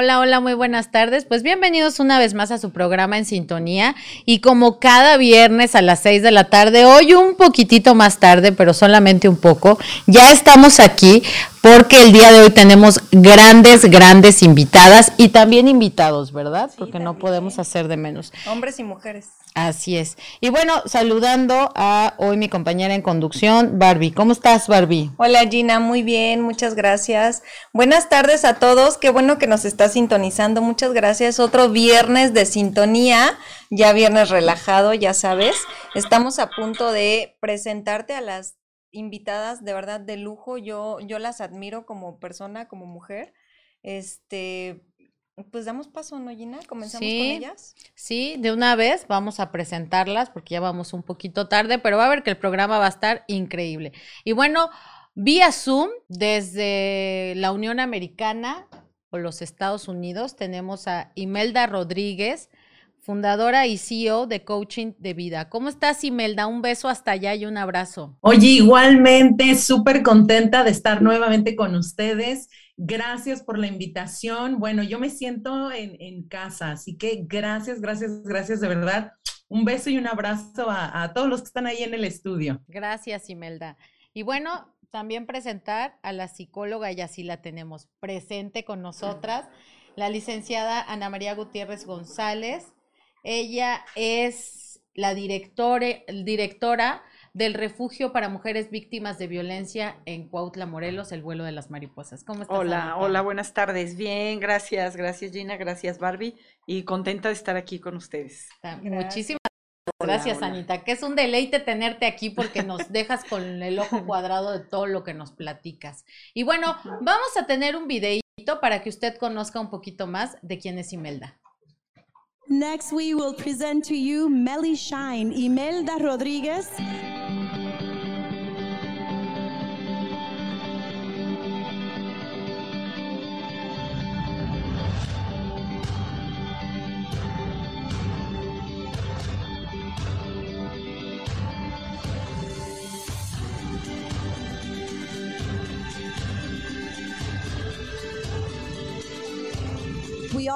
Hola, hola, muy buenas tardes. Pues bienvenidos una vez más a su programa en sintonía. Y como cada viernes a las seis de la tarde, hoy un poquitito más tarde, pero solamente un poco, ya estamos aquí porque el día de hoy tenemos grandes, grandes invitadas y también invitados, ¿verdad? Porque no podemos hacer de menos. Hombres y mujeres. Así es. Y bueno, saludando a hoy mi compañera en conducción, Barbie. ¿Cómo estás, Barbie? Hola, Gina. Muy bien, muchas gracias. Buenas tardes a todos. Qué bueno que nos está sintonizando. Muchas gracias. Otro viernes de sintonía, ya viernes relajado, ya sabes. Estamos a punto de presentarte a las invitadas de verdad de lujo. Yo, yo las admiro como persona, como mujer. Este, pues damos paso, ¿no, Gina? ¿Comenzamos con ellas? Sí, de una vez vamos a presentarlas porque ya vamos un poquito tarde, pero va a ver que el programa va a estar increíble. Y bueno, vía Zoom, desde la Unión Americana o los Estados Unidos, tenemos a Imelda Rodríguez, fundadora y CEO de Coaching de Vida. ¿Cómo estás, Imelda? Un beso hasta allá y un abrazo. Oye, igualmente, súper contenta de estar nuevamente con ustedes. Gracias por la invitación. Bueno, yo me siento en, casa, así que gracias, gracias, gracias de verdad. Un beso y un abrazo a, a todos los que están ahí en el estudio. Gracias, Imelda. Y bueno, también presentar a la psicóloga, y así la tenemos presente con nosotras, la licenciada Ana María Gutiérrez González, ella es la directora del Refugio para Mujeres Víctimas de Violencia en Cuautla, Morelos, el vuelo de las mariposas. ¿Cómo estás? Hola, hola, buenas tardes. Bien, gracias, gracias Gina, gracias Barbie y contenta de estar aquí con ustedes. Muchísimas gracias, Anita, que es un deleite tenerte aquí porque nos dejas con el ojo cuadrado de todo lo que nos platicas. Y bueno, vamos a tener un videíto para que usted conozca un poquito más de quién es Imelda. Next, we will present to you Melly Shine, Imelda Rodriguez.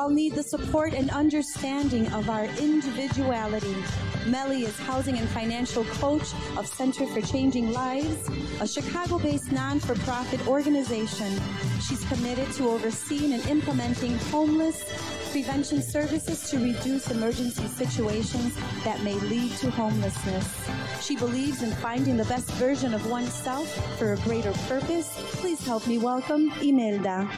All need the support and understanding of our individuality. Melly is housing and financial coach of Center for Changing Lives, a Chicago based non for profit organization. She's committed to overseeing and implementing homeless prevention services to reduce emergency situations that may lead to homelessness. She believes in finding the best version of oneself for a greater purpose. Please help me welcome Imelda.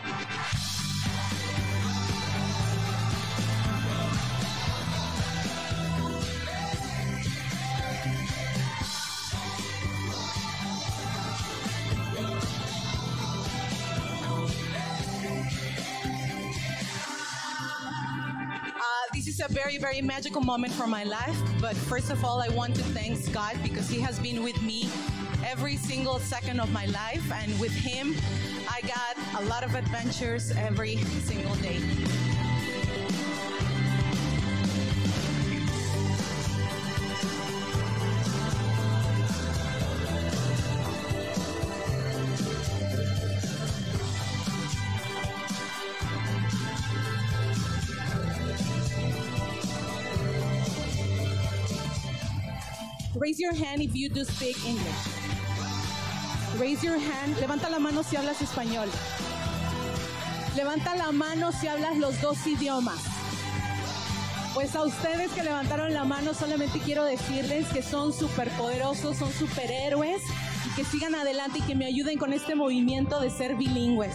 A very, very magical moment for my life. But first of all, I want to thank God because He has been with me every single second of my life. And with Him, I got a lot of adventures every single day. Your hand if you do speak English. Raise your hand. Levanta la mano si hablas español. Levanta la mano si hablas los dos idiomas. Pues a ustedes que levantaron la mano solamente quiero decirles que son superpoderosos, son superhéroes y que sigan adelante y que me ayuden con este movimiento de ser bilingües.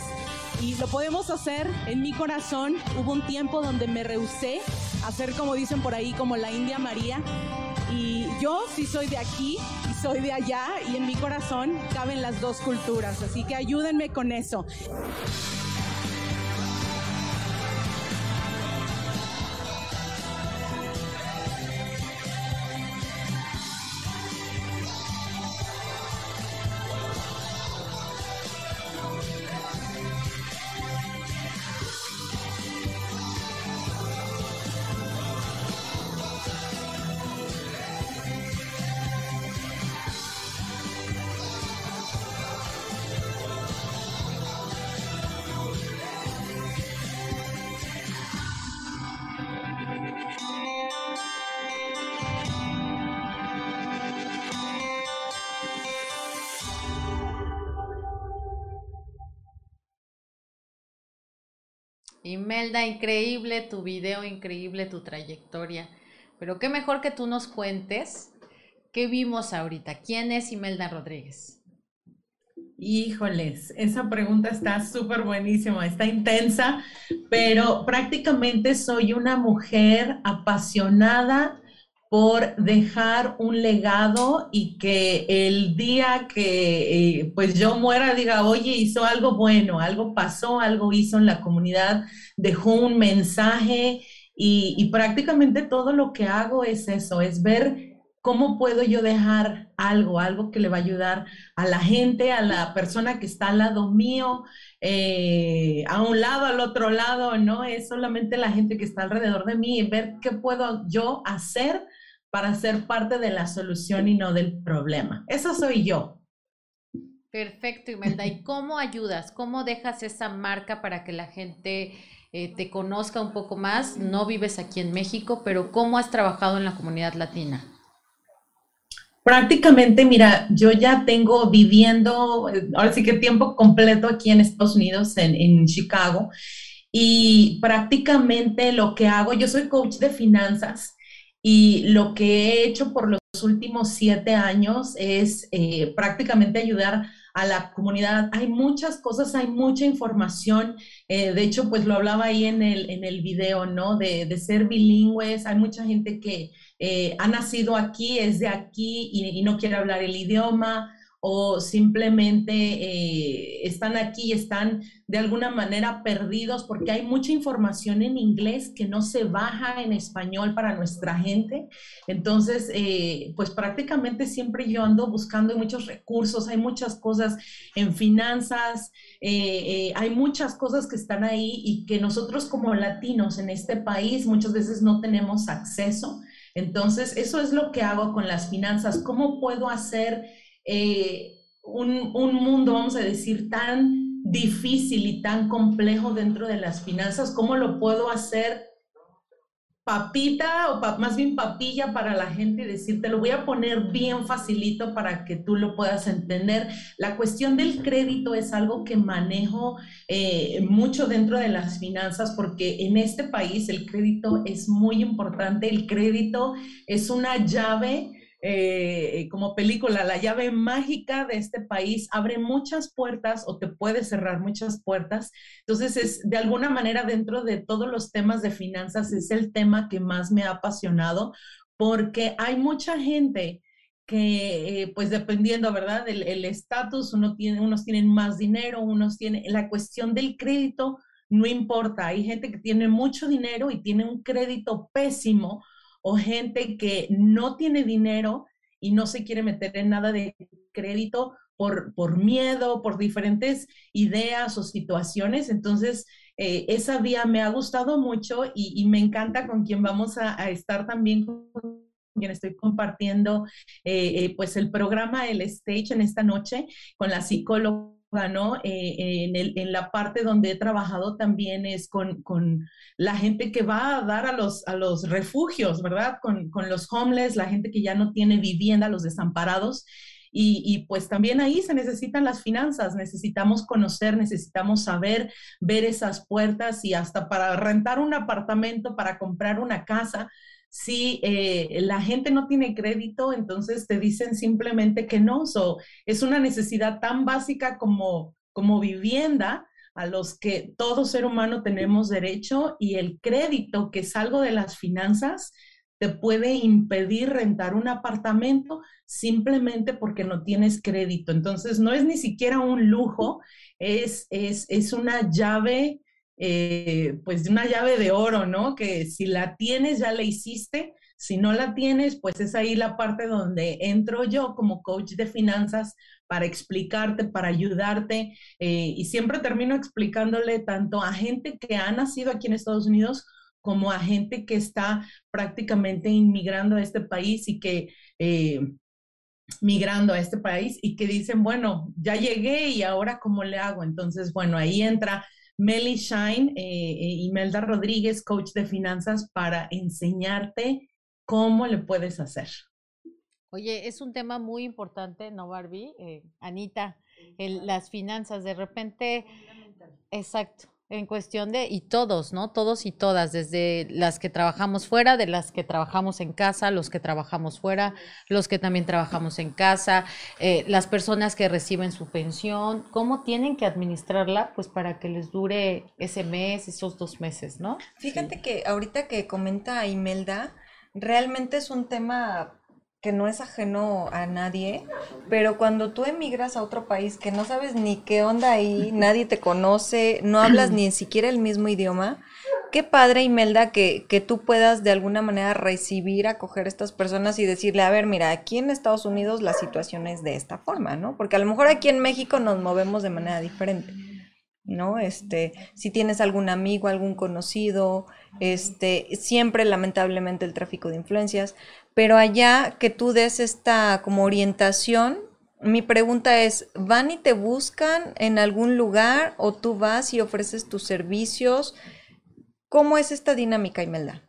Y lo podemos hacer en mi corazón. Hubo un tiempo donde me rehusé a ser como dicen por ahí, como la India María, y yo sí soy de aquí y soy de allá y en mi corazón caben las dos culturas. Así que ayúdenme con eso. Imelda, increíble tu video, increíble tu trayectoria. Pero qué mejor que tú nos cuentes qué vimos ahorita. ¿Quién es Imelda Rodríguez? Híjoles, esa pregunta está súper buenísima, está intensa, pero prácticamente soy una mujer apasionada por dejar un legado y que el día que eh, pues yo muera diga, oye, hizo algo bueno, algo pasó, algo hizo en la comunidad, dejó un mensaje y, y prácticamente todo lo que hago es eso, es ver cómo puedo yo dejar algo, algo que le va a ayudar a la gente, a la persona que está al lado mío, eh, a un lado, al otro lado, no es solamente la gente que está alrededor de mí, ver qué puedo yo hacer para ser parte de la solución y no del problema. Eso soy yo. Perfecto, Imelda. ¿Y cómo ayudas? ¿Cómo dejas esa marca para que la gente eh, te conozca un poco más? No vives aquí en México, pero ¿cómo has trabajado en la comunidad latina? Prácticamente, mira, yo ya tengo viviendo, ahora sí que tiempo completo aquí en Estados Unidos, en, en Chicago, y prácticamente lo que hago, yo soy coach de finanzas y lo que he hecho por los últimos siete años es eh, prácticamente ayudar a la comunidad. Hay muchas cosas, hay mucha información. Eh, de hecho, pues lo hablaba ahí en el, en el video, ¿no? De, ser bilingües. Hay mucha gente que eh, ha nacido aquí, es de aquí y no quiere hablar el idioma o simplemente eh, están aquí están de alguna manera perdidos porque hay mucha información en inglés que no se baja en español para nuestra gente. Entonces, eh, pues prácticamente siempre yo ando buscando muchos recursos, hay muchas cosas en finanzas, eh, hay muchas cosas que están ahí y que nosotros como latinos en este país muchas veces no tenemos acceso. Entonces, eso es lo que hago con las finanzas. ¿Cómo puedo hacer eh, un, un, mundo, vamos a decir, tan difícil y tan complejo dentro de las finanzas, ¿cómo lo puedo hacer papita o más bien papilla para la gente y decir, te lo voy a poner bien facilito para que tú lo puedas entender. La cuestión del crédito es algo que manejo eh, mucho dentro de las finanzas porque en este país el crédito es muy importante. El crédito es una llave eh, como película, la llave mágica de este país abre muchas puertas o te puede cerrar muchas puertas. Entonces, es de alguna manera dentro de todos los temas de finanzas, es el tema que más me ha apasionado porque hay mucha gente que, eh, pues dependiendo, ¿verdad? El estatus, uno tiene, unos tienen más dinero, unos tienen, la cuestión del crédito no importa. Hay gente que tiene mucho dinero y tiene un crédito pésimo o gente que no tiene dinero y no se quiere meter en nada de crédito por, por miedo, por diferentes ideas o situaciones. Entonces, eh, esa vía me ha gustado mucho y, me encanta con quien vamos a, estar también, con quien estoy compartiendo eh, eh, pues el programa, el stage en esta noche con la psicóloga ¿no? Eh, en, el, en, la parte donde he trabajado también es con, con, la gente que va a dar a los, a los refugios, ¿verdad? Con, con, los homeless, la gente que ya no tiene vivienda, los desamparados. Y, y, pues también ahí se necesitan las finanzas, necesitamos conocer, necesitamos saber, ver esas puertas y hasta para rentar un apartamento, para comprar una casa, si eh, la gente no tiene crédito, entonces te dicen simplemente que no. es una necesidad tan básica como, como vivienda a los que todo ser humano tenemos derecho y el crédito, que es algo de las finanzas, te puede impedir rentar un apartamento simplemente porque no tienes crédito. Entonces, no es ni siquiera un lujo, es, es, es una llave eh, pues una llave de oro, ¿no? Que si la tienes ya la hiciste, si no la tienes, pues es ahí la parte donde entro yo como coach de finanzas para explicarte, para ayudarte eh, y siempre termino explicándole tanto a gente que ha nacido aquí en Estados Unidos como a gente que está prácticamente inmigrando a este país y que... Eh, migrando a este país y que dicen, bueno, ya llegué y ahora cómo le hago. Entonces, bueno, ahí entra Meli Shine eh, eh, y Melda Rodríguez, coach de finanzas, para enseñarte cómo le puedes hacer. Oye, es un tema muy importante, ¿no, Barbie? Eh, Anita, las finanzas, de repente, exacto, En cuestión de, y todos, ¿no? Todos y todas, desde las que trabajamos fuera, de las que trabajamos en casa, los que trabajamos fuera, los que también trabajamos en casa, eh, las personas que reciben su pensión, ¿cómo tienen que administrarla? Pues para que les dure ese mes, esos dos meses, ¿no? Fíjate que ahorita que comenta Imelda, realmente es un tema que no es ajeno a nadie, pero cuando tú emigras a otro país que no sabes ni qué onda ahí, nadie te conoce, no hablas ni siquiera el mismo idioma, qué padre, Imelda, que, que tú puedas de alguna manera recibir, acoger a estas personas y decirle, a ver, mira, aquí en Estados Unidos la situación es de esta forma, ¿no? Porque a lo mejor aquí en México nos movemos de manera diferente. ¿no? Este, si tienes algún amigo, algún conocido, este, siempre lamentablemente el tráfico de influencias, pero allá que tú des esta como orientación, mi pregunta es, ¿van y te buscan en algún lugar o tú vas y ofreces tus servicios? ¿Cómo es esta dinámica, Imelda?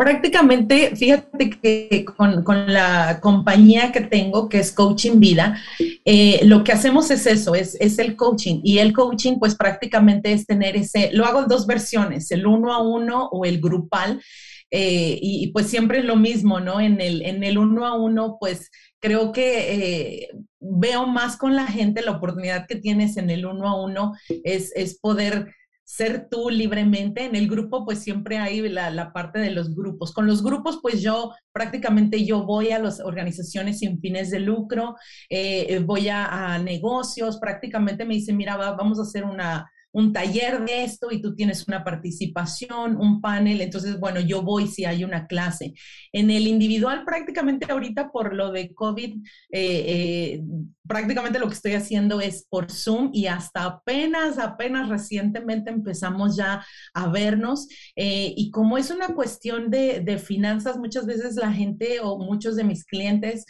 Prácticamente, fíjate que con, la compañía que tengo, que es Coaching Vida, eh, lo que hacemos es eso, es, es, el coaching. Y el coaching, pues prácticamente es tener ese, lo hago en dos versiones, el uno a uno o el grupal. Eh, y, pues siempre es lo mismo, ¿no? En el, en el uno a uno, pues creo que eh, veo más con la gente la oportunidad que tienes en el uno a uno es, es poder ser tú libremente. En el grupo, pues siempre hay la, la, parte de los grupos. Con los grupos, pues yo prácticamente yo voy a las organizaciones sin fines de lucro, eh, voy a, a, negocios, prácticamente me dicen, mira, vamos a hacer una, un taller de esto y tú tienes una participación, un panel, entonces, bueno, yo voy si hay una clase. En el individual, prácticamente ahorita por lo de COVID, eh, eh, prácticamente lo que estoy haciendo es por Zoom y hasta apenas, apenas recientemente empezamos ya a vernos. Eh, y como es una cuestión de, de, finanzas, muchas veces la gente o muchos de mis clientes,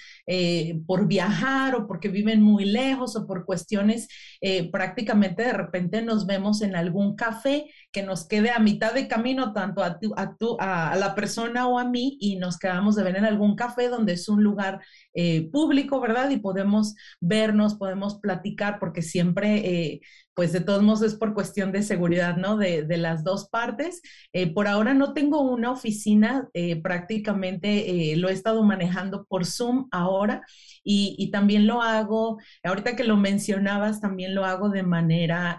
por viajar o porque viven muy lejos o por cuestiones, prácticamente de repente nos vemos en algún café que nos quede a mitad de camino, tanto a, a, a, la persona o a mí, y nos quedamos de ver en algún café donde es un lugar eh, público, ¿verdad? Y podemos vernos, podemos platicar, porque siempre, eh, pues de todos modos es por cuestión de seguridad, ¿no? De, de las dos partes. Eh, por ahora no tengo una oficina, prácticamente lo he estado manejando por Zoom ahora. Y, también lo hago, ahorita que lo mencionabas, también lo hago de manera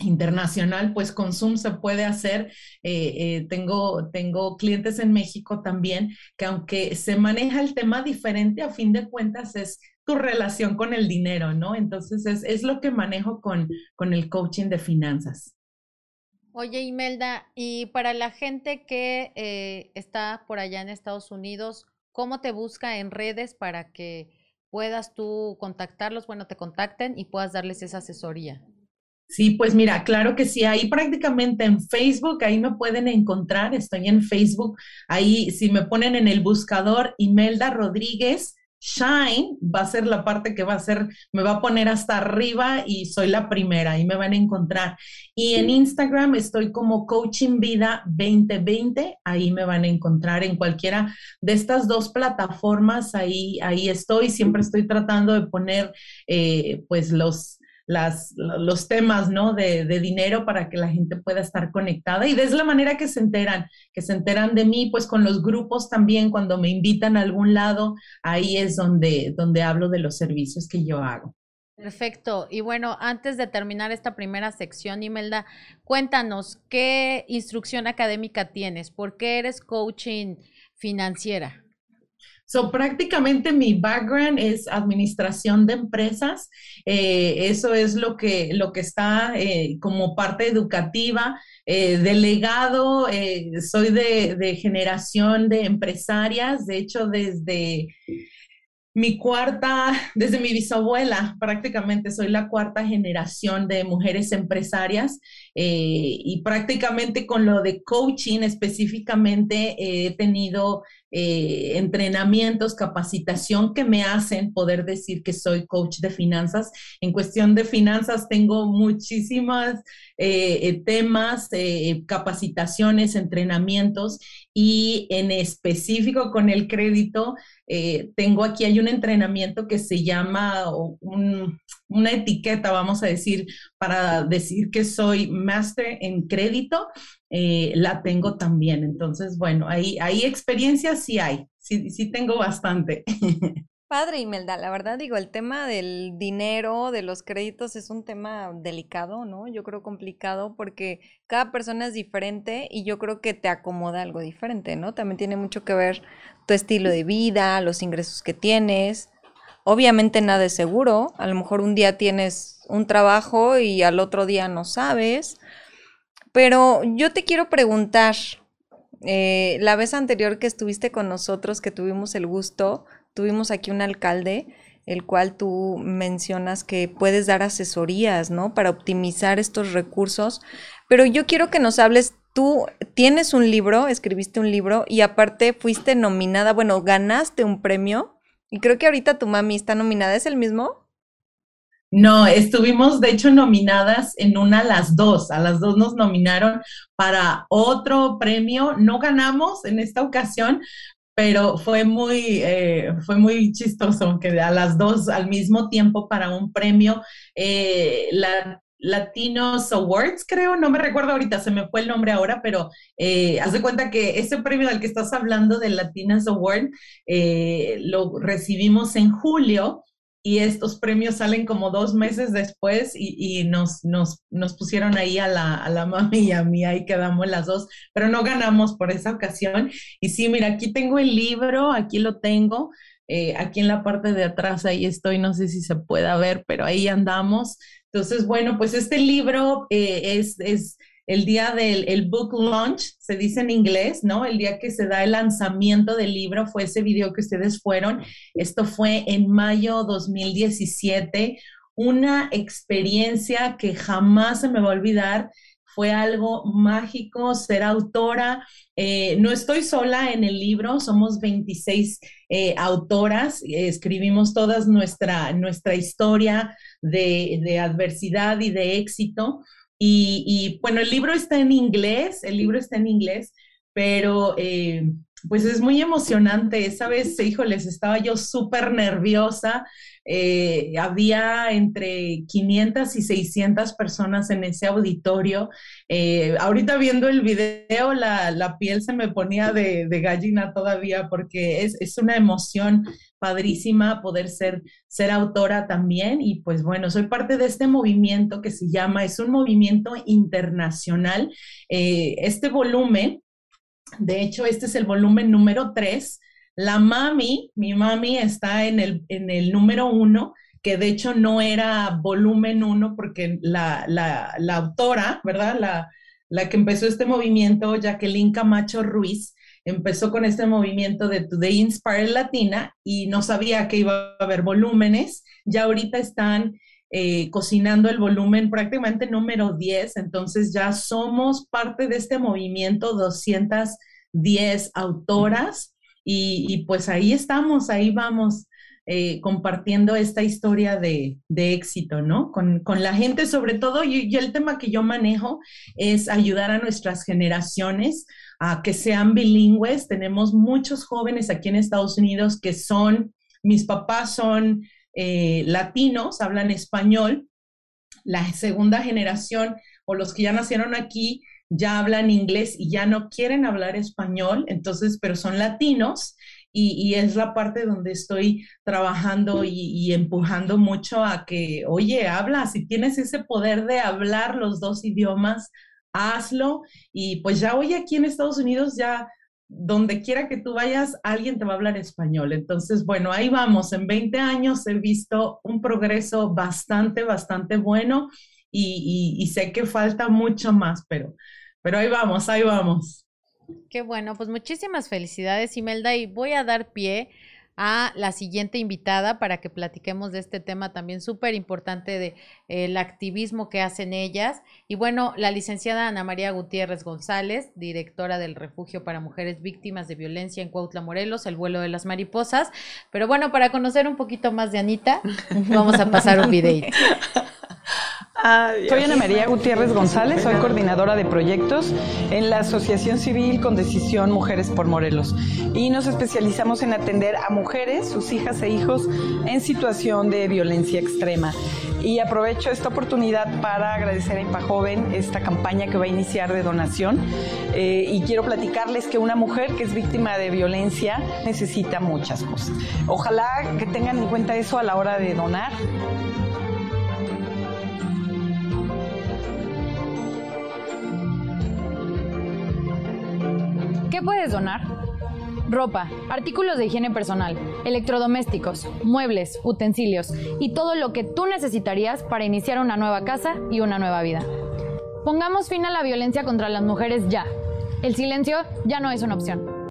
internacional, pues con Zoom se puede hacer. Eh, eh, tengo, tengo clientes en México también que aunque se maneja el tema diferente, a fin de cuentas es tu relación con el dinero, ¿no? Entonces es, es lo que manejo con, con el coaching de finanzas. Oye, Imelda, y para la gente que eh, está por allá en Estados Unidos, ¿cómo te busca en redes para que puedas tú contactarlos, bueno, te contacten y puedas darles esa asesoría? Sí, pues mira, claro que sí, ahí prácticamente en Facebook, ahí me pueden encontrar, estoy en Facebook, ahí si me ponen en el buscador Imelda Rodríguez Shine, va a ser la parte que va a ser, me va a poner hasta arriba y soy la primera, ahí me van a encontrar. Y en Instagram estoy como Coaching Vida 2020, ahí me van a encontrar en cualquiera de estas dos plataformas, ahí, ahí estoy, siempre estoy tratando de poner eh, pues los las, los temas ¿no? de, dinero para que la gente pueda estar conectada y desde la manera que se enteran, que se enteran de mí, pues con los grupos también, cuando me invitan a algún lado, ahí es donde, donde hablo de los servicios que yo hago. Perfecto. Y bueno, antes de terminar esta primera sección, Imelda, cuéntanos, ¿qué instrucción académica tienes? ¿Por qué eres coaching financiera? So, prácticamente mi background es administración de empresas. Eh, eso es lo que, lo que está eh, como parte educativa. Eh, delegado, soy de, de generación de empresarias. De hecho, desde mi cuarta, desde mi bisabuela, prácticamente soy la cuarta generación de mujeres empresarias y prácticamente con lo de coaching específicamente he tenido eh, entrenamientos, capacitación que me hacen poder decir que soy coach de finanzas. En cuestión de finanzas tengo muchísimas eh, eh, temas, capacitaciones, entrenamientos y en específico con el crédito, eh, tengo aquí, hay un entrenamiento que se llama una etiqueta, vamos a decir, para decir que soy máster en crédito, eh, la tengo también. Entonces, bueno, ahí, hay experiencias sí hay, sí, sí tengo bastante. Padre, Imelda, la verdad digo, el tema del dinero, de los créditos es un tema delicado, ¿no? Yo creo complicado porque cada persona es diferente y yo creo que te acomoda algo diferente, ¿no? También tiene mucho que ver tu estilo de vida, los ingresos que tienes. Obviamente nada es seguro, a lo mejor un día tienes un trabajo y al otro día no sabes, pero yo te quiero preguntar, eh, la vez anterior que estuviste con nosotros, que tuvimos el gusto, tuvimos aquí un alcalde, el cual tú mencionas que puedes dar asesorías, ¿no? Para optimizar estos recursos. Pero yo quiero que nos hables, tú tienes un libro, escribiste un libro y aparte fuiste nominada, bueno, ganaste un premio y creo que ahorita tu mami está nominada, ¿es el mismo? No, estuvimos de hecho nominadas en una a las dos. A las dos nos nominaron para otro premio. No ganamos en esta ocasión, pero fue muy, eh, fue muy chistoso que a las dos al mismo tiempo para un premio, eh, la Latinos Awards, creo, no me recuerdo ahorita, se me fue el nombre ahora, pero eh, haz de cuenta que ese premio del que estás hablando, del Latinos Award, eh, lo recibimos en julio y estos premios salen como dos meses después y, nos, nos, nos, pusieron ahí a la, a la mami y a mí, ahí quedamos las dos, pero no ganamos por esa ocasión. Y sí, mira, aquí tengo el libro, aquí lo tengo, eh, aquí en la parte de atrás, ahí estoy, no sé si se pueda ver, pero ahí andamos. Entonces, bueno, pues este libro eh, es, es el día del el book launch, se dice en inglés, ¿no? El día que se da el lanzamiento del libro fue ese video que ustedes fueron. Esto fue en mayo 2017. Una experiencia que jamás se me va a olvidar. Fue algo mágico ser autora. Eh, no estoy sola en el libro, somos 26 eh, autoras, escribimos toda nuestra, nuestra historia de, de adversidad y de éxito. Y, bueno, el libro está en inglés, el libro está en inglés, pero eh, pues es muy emocionante. Esa vez, híjoles, estaba yo súper nerviosa. Eh, había entre 500 y 600 personas en ese auditorio. Eh, ahorita viendo el video, la, piel se me ponía de, gallina todavía porque es, es, una emoción padrísima poder ser, ser autora también. Y pues bueno, soy parte de este movimiento que se llama, es un movimiento internacional. Eh, este volumen, de hecho, este es el volumen número 3. La mami, mi mami está en el, en el número 1 que de hecho no era volumen 1 porque la, la, la autora, ¿verdad? La, la que empezó este movimiento, Jacqueline Camacho Ruiz, empezó con este movimiento de Today Inspire Latina y no sabía que iba a haber volúmenes. Ya ahorita están eh, cocinando el volumen prácticamente número 10, entonces ya somos parte de este movimiento 210 autoras y, pues ahí estamos, ahí vamos. Eh, compartiendo esta historia de, éxito, ¿no? Con, la gente, sobre todo, y, el tema que yo manejo es ayudar a nuestras generaciones que sean bilingües. Tenemos muchos jóvenes aquí en Estados Unidos que son, mis papás son eh, latinos, hablan español. La segunda generación o los que ya nacieron aquí ya hablan inglés y ya no quieren hablar español, entonces, pero son latinos y, es la parte donde estoy trabajando y, y, empujando mucho a que, oye, habla, si tienes ese poder de hablar los dos idiomas, hazlo. Y pues ya hoy aquí en Estados Unidos, ya donde quiera que tú vayas, alguien te va a hablar español. Entonces, bueno, ahí vamos. En 20 años he visto un progreso bastante, bastante bueno y, sé que falta mucho más, pero, pero ahí vamos, ahí vamos. Qué bueno, pues muchísimas felicidades, Imelda, y voy a dar pie a la siguiente invitada para que platiquemos de este tema también súper importante de eh, el activismo que hacen ellas. Y bueno, la licenciada Ana María Gutiérrez González, directora del Refugio para Mujeres Víctimas de Violencia en Cuautla, Morelos, el vuelo de las mariposas. Pero bueno, para conocer un poquito más de Anita, vamos a pasar un videito. Soy Ana María Gutiérrez González, soy coordinadora de proyectos en la Asociación Civil con Decisión Mujeres por Morelos y nos especializamos en atender a mujeres, sus hijas e hijos en situación de violencia extrema. Y aprovecho esta oportunidad para agradecer a Impajoven esta campaña que va a iniciar de donación eh, y quiero platicarles que una mujer que es víctima de violencia necesita muchas cosas. Ojalá que tengan en cuenta eso a la hora de donar. ¿Qué puedes donar? Ropa, artículos de higiene personal, electrodomésticos, muebles, utensilios y todo lo que tú necesitarías para iniciar una nueva casa y una nueva vida. Pongamos fin a la violencia contra las mujeres ya. El silencio ya no es una opción.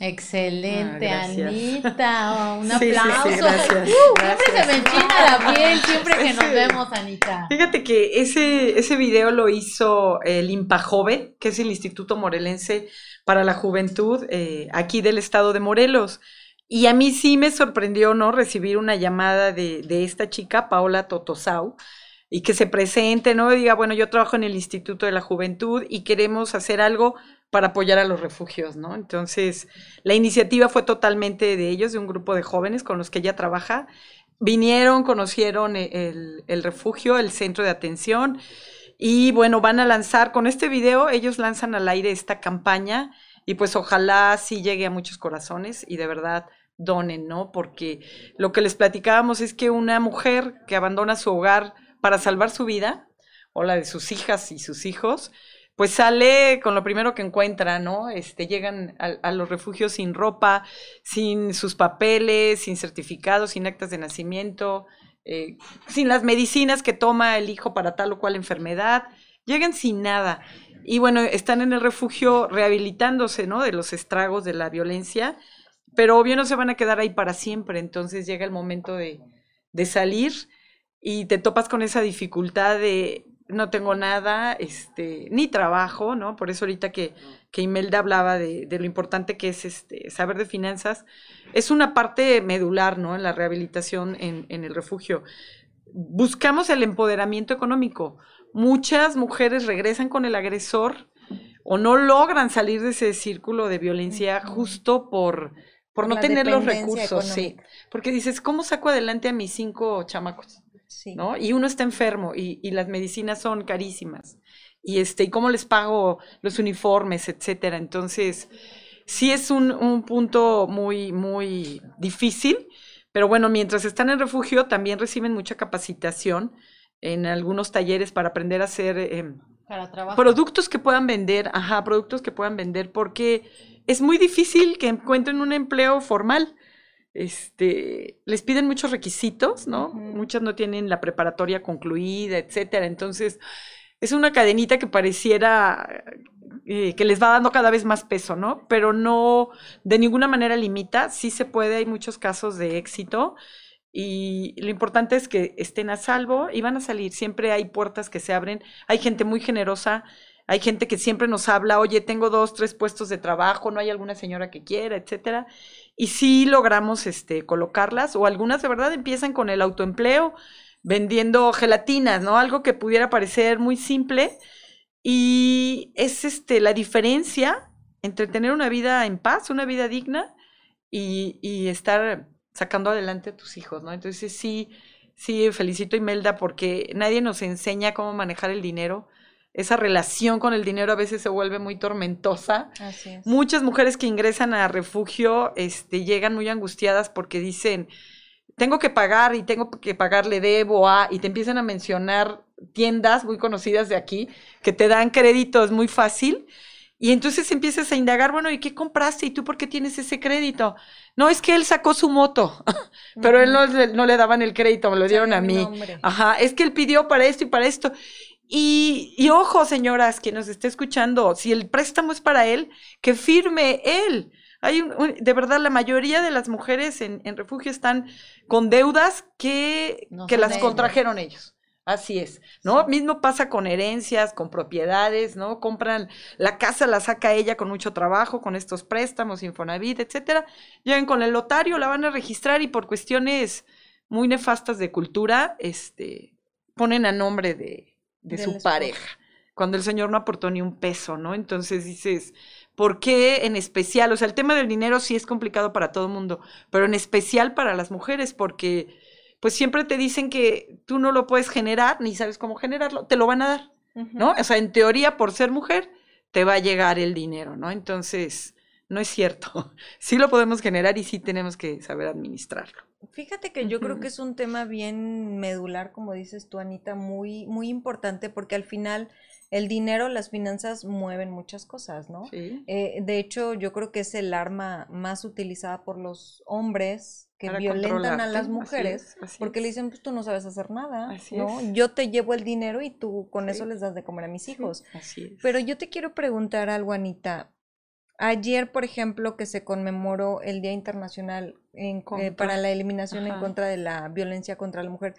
Excelente, Ah. Anita. Un Sí, sí, sí, aplauso. gracias, Uh, gracias. Siempre se me enchina la piel, siempre que nos vemos, Anita. Fíjate que ese, ese video lo hizo el IMPAJOVEN, que es el Instituto Morelense para la Juventud eh, aquí del estado de Morelos. Y a mí sí me sorprendió, ¿no? Recibir una llamada de, de esta chica, Paola Totosau, y que se presente, ¿no? Y diga, bueno, yo trabajo en el Instituto de la Juventud y queremos hacer algo para apoyar a los refugios, ¿no? Entonces, la iniciativa fue totalmente de ellos, de un grupo de jóvenes con los que ella trabaja. Vinieron, conocieron e- el, el refugio, el centro de atención, y bueno, van a lanzar, con este video, ellos lanzan al aire esta campaña, y pues ojalá sí llegue a muchos corazones y de verdad donen, ¿no? Porque lo que les platicábamos es que una mujer que abandona su hogar para salvar su vida, o la de sus hijas y sus hijos, pues sale con lo primero que encuentra, ¿no? Este, llegan a, a los refugios sin ropa, sin sus papeles, sin certificados, sin actas de nacimiento, eh, sin las medicinas que toma el hijo para tal o cual enfermedad, llegan sin nada. Y bueno, están en el refugio rehabilitándose, ¿no? De los estragos de la violencia, pero obvio no se van a quedar ahí para siempre, entonces llega el momento de, de salir y te topas con esa dificultad de no tengo nada, este, ni trabajo, ¿no? Por eso ahorita que, que Imelda hablaba de, de lo importante que es este, saber de finanzas, es una parte medular, ¿no? En la rehabilitación en, en el refugio. Buscamos el empoderamiento económico. Muchas mujeres regresan con el agresor o no logran salir de ese círculo de violencia justo por, por no tener los recursos, sí. Porque dices, ¿cómo saco adelante a mis cinco chamacos? Sí. ¿no? Y uno está enfermo y, y las medicinas son carísimas. Y este, ¿y cómo les pago los uniformes, etcétera? Entonces, sí es un, un punto muy, muy difícil, pero bueno, mientras están en refugio también reciben mucha capacitación en algunos talleres para aprender a hacer em, Para productos que puedan vender, ajá, productos que puedan vender, porque es muy difícil que encuentren un empleo formal. Este, les piden muchos requisitos, ¿no? Muchas no tienen la preparatoria concluida, etcétera. Entonces, es una cadenita que pareciera eh, que les va dando cada vez más peso, ¿no? Pero no, de ninguna manera limita. Sí se puede, hay muchos casos de éxito. Y lo importante es que estén a salvo y van a salir. Siempre hay puertas que se abren. Hay gente muy generosa. Hay gente que siempre nos habla, oye, tengo dos, tres puestos de trabajo, no hay alguna señora que quiera, etcétera. Y sí logramos este, colocarlas, o algunas de verdad empiezan con el autoempleo, vendiendo gelatinas, ¿no? Algo que pudiera parecer muy simple. Y es este, la diferencia entre tener una vida en paz, una vida digna, y, y estar sacando adelante a tus hijos, ¿no? Entonces sí, sí, felicito a Imelda porque nadie nos enseña cómo manejar el dinero. Esa relación con el dinero a veces se vuelve muy tormentosa. Así es. Muchas mujeres que ingresan a refugio este, llegan muy angustiadas porque dicen, tengo que pagar y tengo que pagarle debo a, y te empiezan a mencionar tiendas muy conocidas de aquí que te dan créditos muy fácil. Y entonces empiezas a indagar, bueno, ¿y qué compraste? ¿Y tú por qué tienes ese crédito? No, es que él sacó su moto, pero él no, le- no le daban el crédito, me lo dieron a mí. nombre. Ajá, es que él pidió para esto y para esto. Y, y ojo, señoras, quien nos esté escuchando, si el préstamo es para él, que firme él. Hay un- un- de verdad, la mayoría de las mujeres en, en refugio están con deudas que, No que las contrajeron ellos. Así es, ¿no? Mismo pasa con herencias, con propiedades, ¿no? Compran, la casa la saca ella con mucho trabajo, con estos préstamos, Infonavit, etcétera. Llegan con el lotario, la van a registrar y por cuestiones muy nefastas de cultura, este, ponen a nombre de, de su pareja, cuando el señor no aportó ni un peso, ¿no? Entonces dices, ¿por qué en especial? O sea, el tema del dinero sí es complicado para todo el mundo, pero en especial para las mujeres, porque pues siempre te dicen que tú no lo puedes generar, ni sabes cómo generarlo, te lo van a dar, ¿no? O sea, en teoría, por ser mujer, te va a llegar el dinero, ¿no? Entonces, no es cierto. Sí lo podemos generar y sí tenemos que saber administrarlo. Fíjate que yo creo que es un tema bien medular, como dices tú, Anita, muy, muy importante, porque al final el dinero, las finanzas mueven muchas cosas, ¿no? Sí. Eh, de hecho, yo creo que es el arma más utilizada por los hombres que Para violentan a las así mujeres, es, así porque le dicen, pues tú no sabes hacer nada, Así ¿no? es. Yo te llevo el dinero y tú con Sí. eso les das de comer a mis hijos. Así es. Pero yo te quiero preguntar algo, Anita. Ayer, por ejemplo, que se conmemoró el Día Internacional en- eh, para la eliminación en contra de la violencia contra la mujer,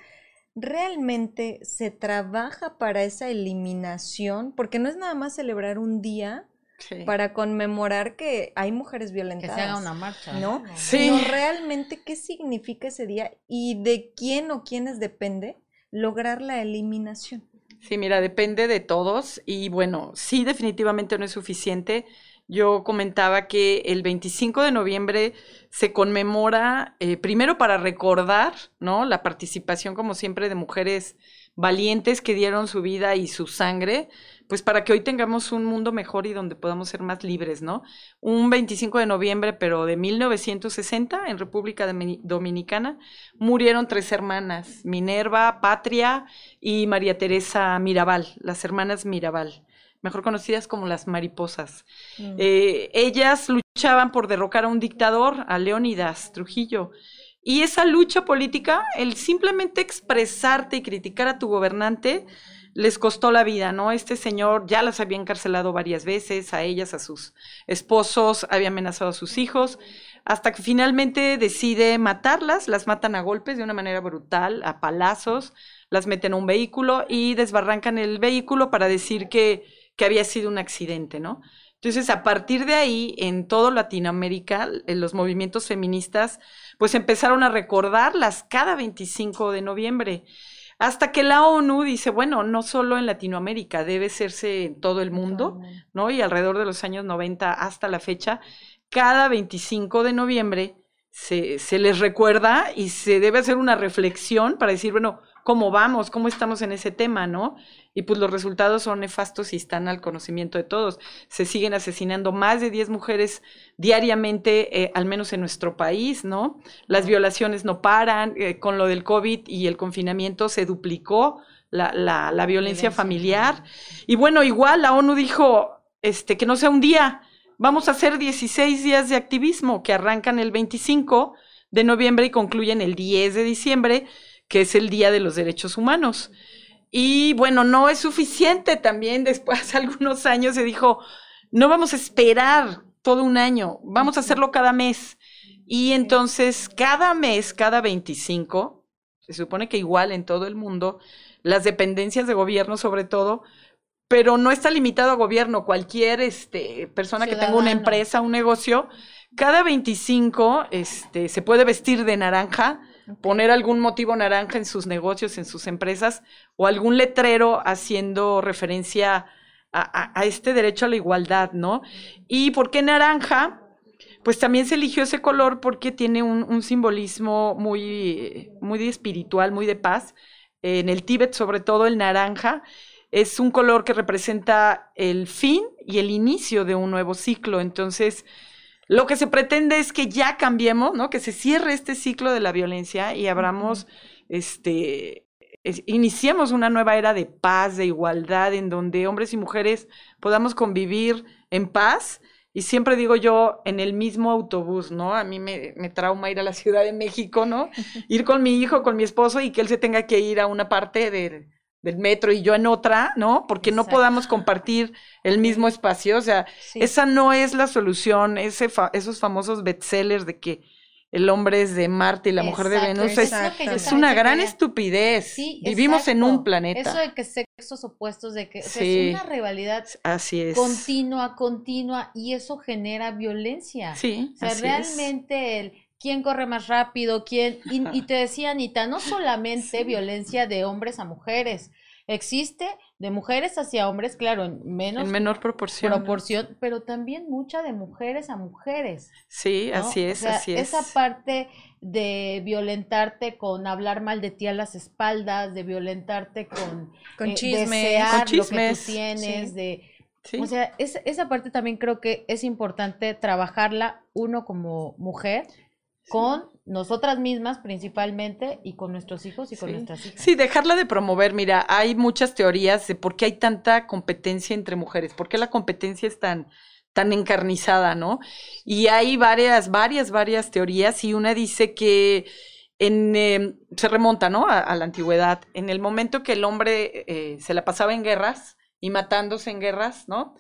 ¿realmente se trabaja para esa eliminación? Porque no es nada más celebrar un día Sí. para conmemorar que hay mujeres Que violentadas. se haga una marcha. ¿no? Sí. Sino realmente qué significa ese día y de quién o quiénes depende lograr la eliminación. Sí, mira, depende de todos y bueno, sí, definitivamente no es suficiente. Yo comentaba que el 25 de noviembre se conmemora, eh, primero para recordar, ¿no? La participación, como siempre, de mujeres valientes que dieron su vida y su sangre, pues para que hoy tengamos un mundo mejor y donde podamos ser más libres, ¿no? Un 25 de noviembre, pero de 1960, en República Domi- Dominicana, murieron tres hermanas, Minerva, Patria y María Teresa Mirabal, las hermanas Mirabal, mejor conocidas como las mariposas. Mm. Eh, ellas luchaban por derrocar a un dictador, a Leónidas Trujillo. Y esa lucha política, el simplemente expresarte y criticar a tu gobernante, les costó la vida, ¿no? Este señor ya las había encarcelado varias veces, a ellas, a sus esposos, había amenazado a sus hijos, hasta que finalmente decide matarlas, las matan a golpes de una manera brutal, a palazos, las meten a un vehículo y desbarrancan el vehículo para decir que, que había sido un accidente, ¿no? Entonces, a partir de ahí, en todo Latinoamérica, en los movimientos feministas, pues empezaron a recordarlas cada 25 de noviembre. Hasta que la ONU dice, bueno, no solo en Latinoamérica, debe hacerse en todo el mundo, ¿no? Y alrededor de los años 90 hasta la fecha, cada 25 de noviembre se, se les recuerda y se debe hacer una reflexión para decir, bueno, ¿cómo vamos? ¿Cómo estamos en ese tema, no? Y pues los resultados son nefastos y están al conocimiento de todos. Se siguen asesinando más de 10 mujeres diariamente, eh, al menos en nuestro país, ¿no? Las violaciones no paran, eh, con lo del COVID y el confinamiento se duplicó la, la, la violencia Violencia familiar. Y bueno, igual la ONU dijo este, que no sea un día, vamos a hacer 16 días de activismo que arrancan el 25 de noviembre y concluyen el 10 de diciembre, que es el Día de los Derechos Humanos. Y bueno, no es suficiente también. Después, algunos años, se dijo, no vamos a esperar todo un año, vamos a hacerlo cada mes. Y entonces, cada mes, cada 25, se supone que igual en todo el mundo, las dependencias de gobierno sobre todo, pero no está limitado a gobierno, cualquier este, persona que tenga una empresa, un negocio, cada 25 este, se puede vestir de naranja, poner algún motivo naranja en sus negocios, en sus empresas, o algún letrero haciendo referencia a, este derecho a la igualdad, ¿no? ¿Y por qué naranja? Pues también se eligió ese color porque tiene un, un simbolismo muy, muy espiritual, muy de paz. En el Tíbet, sobre todo, el naranja es un color que representa el fin y el inicio de un nuevo ciclo. Entonces, lo que se pretende es que ya cambiemos, ¿no? Que se cierre este ciclo de la violencia y abramos, este, es- iniciemos una nueva era de paz, de igualdad, en donde hombres y mujeres podamos convivir en paz. Y siempre digo yo, en el mismo autobús, ¿no? A mí me, me trauma ir a la Ciudad de México, ¿no? Ir con mi hijo, con mi esposo y que él se tenga que ir a una parte del, del metro y yo en otra, ¿no? Porque no podamos compartir el mismo espacio. O sea, Sí. esa no es la solución, ese fa- esos famosos bestsellers de que el hombre es de Marte y la mujer de Venus es, es una gran quería- estupidez. Sí, Vivimos en un planeta. Eso de que sexos opuestos, de que o sea, Sí. es una rivalidad Así es. continua, continua, y eso genera violencia. Sí, O sea, así es. realmente el quién corre más rápido, quién... Y, y te decía, Anita, no solamente violencia de hombres a mujeres, existe de mujeres hacia hombres, claro, en menos En menor proporción. proporción, pero también mucha de mujeres a mujeres. Sí, ¿no? así O es, sea, así es. Esa parte de violentarte con hablar mal de ti a las espaldas, de violentarte con, Con eh, chismes. desear Con lo que chismes, tú tienes, sí. de Sí. o sea, es- esa parte también creo que es importante trabajarla uno como mujer con nosotras mismas principalmente y con nuestros hijos y con Sí. nuestras hijas. Sí, dejarla de promover. Mira, hay muchas teorías de por qué hay tanta competencia entre mujeres, por qué la competencia es tan, tan encarnizada, ¿no? Y hay varias, varias, varias teorías y una dice que en, eh, se remonta, ¿no? A, a la antigüedad. En el momento que el hombre eh, se la pasaba en guerras y matándose en guerras, ¿no?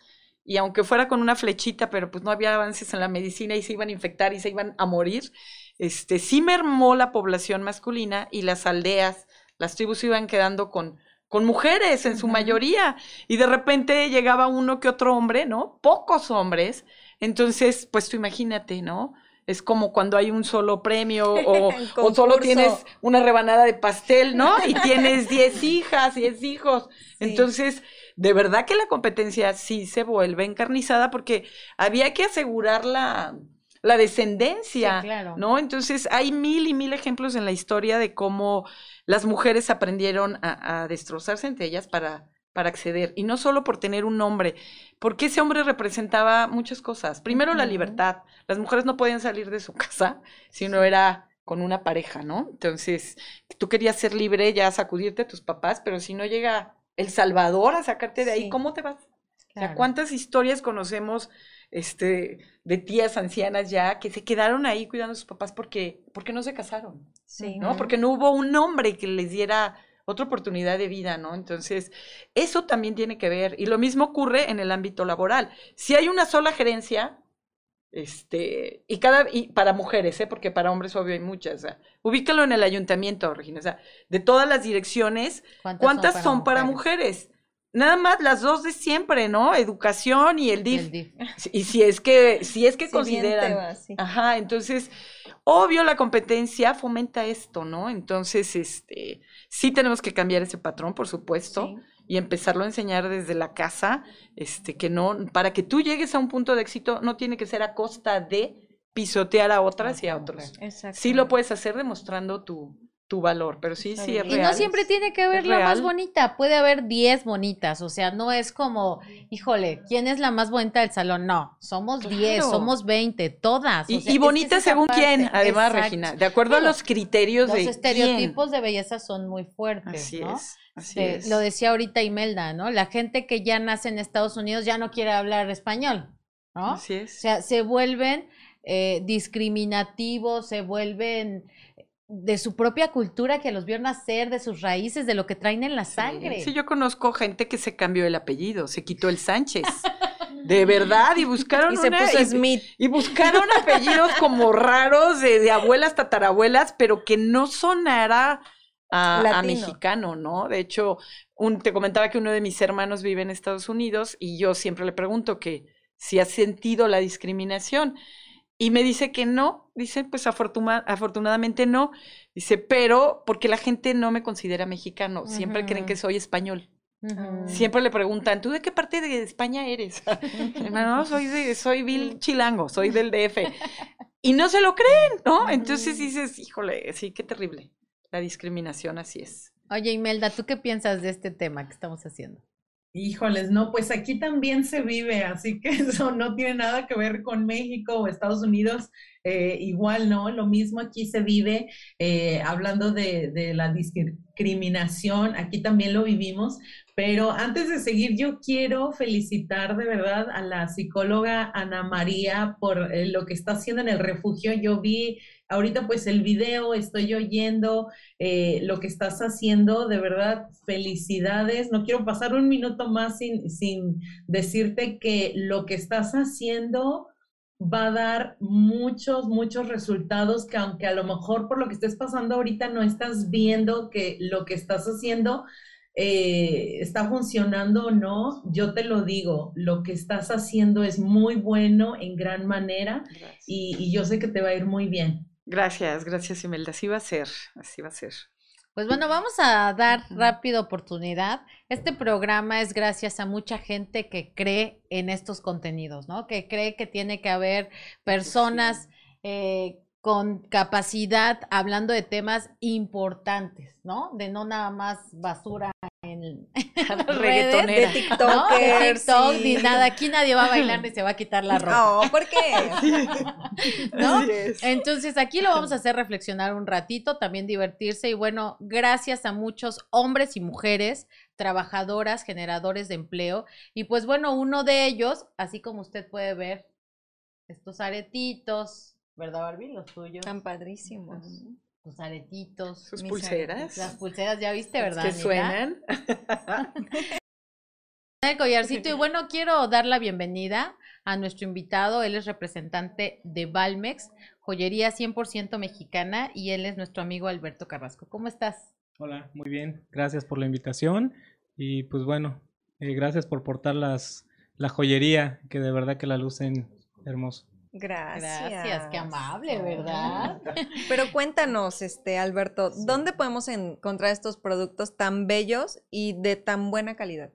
Y aunque fuera con una flechita, pero pues no había avances en la medicina y se iban a infectar y se iban a morir, este, sí mermó la población masculina y las aldeas, las tribus iban quedando con, con mujeres en su mayoría. Y de repente llegaba uno que otro hombre, ¿no? Pocos hombres. Entonces, pues tú imagínate, ¿no? Es como cuando hay un solo premio o, solo tienes una rebanada de pastel, ¿no? Y tienes 10 hijas, 10 hijos. Entonces, de verdad que la competencia sí se vuelve encarnizada porque había que asegurar la, la descendencia, Sí, claro. ¿no? Entonces, hay mil y mil ejemplos en la historia de cómo las mujeres aprendieron a, a destrozarse entre ellas para, para acceder. Y no solo por tener un nombre, porque ese hombre representaba muchas cosas. Primero, la libertad. Las mujeres no podían salir de su casa si no era con una pareja, ¿no? Entonces, tú querías ser libre, ya sacudirte a tus papás, pero si no llega el Salvador a sacarte de ahí, Sí. ¿cómo te vas? O sea, Claro. ¿cuántas historias conocemos este, de tías ancianas ya que se quedaron ahí cuidando a sus papás porque, porque no se casaron? Sí. ¿no? Porque no hubo un hombre que les diera otra oportunidad de vida, ¿no? Entonces, eso también tiene que ver. Y lo mismo ocurre en el ámbito laboral. Si hay una sola gerencia, este, y cada, y para mujeres, ¿eh? Porque para hombres, obvio, hay muchas. O sea, ubícalo en el ayuntamiento, Regina. O sea, de todas las direcciones, ¿cuántas son para, mujeres? Nada más las dos de siempre, ¿no? Educación y el DIF. El DIF. Y si es que, si es que consideran. va, sí. Ajá, entonces, obvio la competencia fomenta esto, ¿no? Entonces, este, sí tenemos que cambiar ese patrón, por supuesto, Sí. Y empezarlo a enseñar desde la casa, este, que no, para que tú llegues a un punto de éxito, no tiene que ser a costa de pisotear a otras y a otros. Exacto. Sí lo puedes hacer demostrando tu, tu valor, pero sí, sí es Y real. no siempre tiene que haber es la más bonita, puede haber 10 bonitas, o sea, no es como, híjole, ¿quién es la más bonita del salón? No, somos 10, Claro. somos 20, todas. o Y, sea, y es que bonita es según quién, además, exacto. Regina, de acuerdo a los criterios Los de quién. estereotipos de belleza son muy fuertes, Así ¿no? es, así Te- es. Lo decía ahorita Imelda, ¿no? La gente que ya nace en Estados Unidos ya no quiere hablar español, ¿no? Así O es. sea, se vuelven eh, discriminativos, se vuelven de su propia cultura que los vio nacer, de sus raíces, de lo que traen en la sangre. Sí, yo conozco gente que se cambió el apellido, se quitó el Sánchez. De verdad, y buscaron Y se una- puso y- Smith. y buscaron apellidos como raros de, de abuelas, tatarabuelas, pero que no sonara a, a mexicano, ¿no? De hecho, un, te comentaba que uno de mis hermanos vive en Estados Unidos y yo siempre le pregunto que si ha sentido la discriminación. Y me dice que no, dice, pues afortuna- afortunadamente no. Dice, pero porque la gente no me considera mexicano, siempre creen que soy español. Siempre le preguntan, ¿tú de qué parte de España eres? no, no, soy de, soy Bill Chilango, soy del DF. Y no se lo creen, ¿no? Entonces dices, híjole, sí, qué terrible. La discriminación así es. Oye, Imelda, ¿tú qué piensas de este tema que estamos haciendo? Híjoles, no, pues aquí también se vive, así que eso no tiene nada que ver con México o Estados Unidos, eh, igual, ¿no? Lo mismo aquí se vive, eh, hablando de, la discriminación, aquí también lo vivimos, pero antes de seguir, yo quiero felicitar de verdad a la psicóloga Ana María por eh, lo que está haciendo en el refugio. Yo vi ahorita pues el video, estoy oyendo eh, lo que estás haciendo, de verdad, felicidades. No quiero pasar un minuto más sin, sin decirte que lo que estás haciendo va a dar muchos, muchos resultados que aunque a lo mejor por lo que estés pasando ahorita no estás viendo que lo que estás haciendo eh, está funcionando o no, yo te lo digo, lo que estás haciendo es muy bueno en gran manera y, y yo sé que te va a ir muy bien. Gracias, gracias Imelda. Así va a ser, así va a ser. Pues bueno, vamos a dar rápido oportunidad. Este programa es gracias a mucha gente que cree en estos contenidos, ¿no? Que cree que tiene que haber personas eh, con capacidad hablando de temas importantes, ¿no? De no nada más basura en redes, De ¿no? TikTok. De TikTok, ni nada. Aquí nadie va a bailar ni se va a quitar la ropa. No, ¿por qué? ¿no? Entonces aquí lo vamos a hacer reflexionar un ratito, también divertirse y bueno, gracias a muchos hombres y mujeres, trabajadoras, generadores de empleo y pues bueno, uno de ellos, así como usted puede ver, estos aretitos, ¿verdad Barbie? Los tuyos. Tan padrísimos. Tus aretitos. Sus Mis pulseras. Las pulseras, ya viste, ¿verdad? que suenan. el collarcito. Y bueno, quiero dar la bienvenida a nuestro invitado. Él es representante de Valmex, joyería 100% mexicana, y él es nuestro amigo Alberto Carrasco. ¿Cómo estás? Hola, muy bien. Gracias por la invitación. Y pues bueno, eh, gracias por portar las, la joyería, que de verdad que la lucen hermoso. Gracias. Gracias, qué amable, ¿verdad? Pero cuéntanos, este Alberto, ¿dónde podemos encontrar estos productos tan bellos y de tan buena calidad?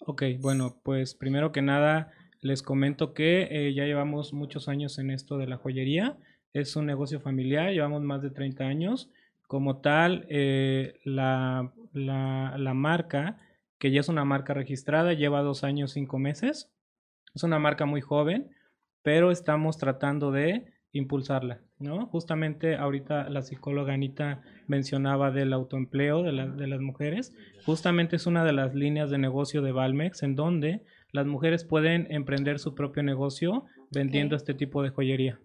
Ok, bueno, pues primero que nada les comento que eh, ya llevamos muchos años en esto de la joyería. Es un negocio familiar, llevamos más de 30 años. Como tal, eh, la, la, la marca, que ya es una marca registrada, lleva dos años, cinco meses. Es una marca muy joven, pero estamos tratando de impulsarla, ¿no? Justamente ahorita la psicóloga Anita mencionaba del autoempleo de, la- de las mujeres. Justamente es una de las líneas de negocio de Valmex en donde las mujeres pueden emprender su propio negocio vendiendo este tipo de joyería.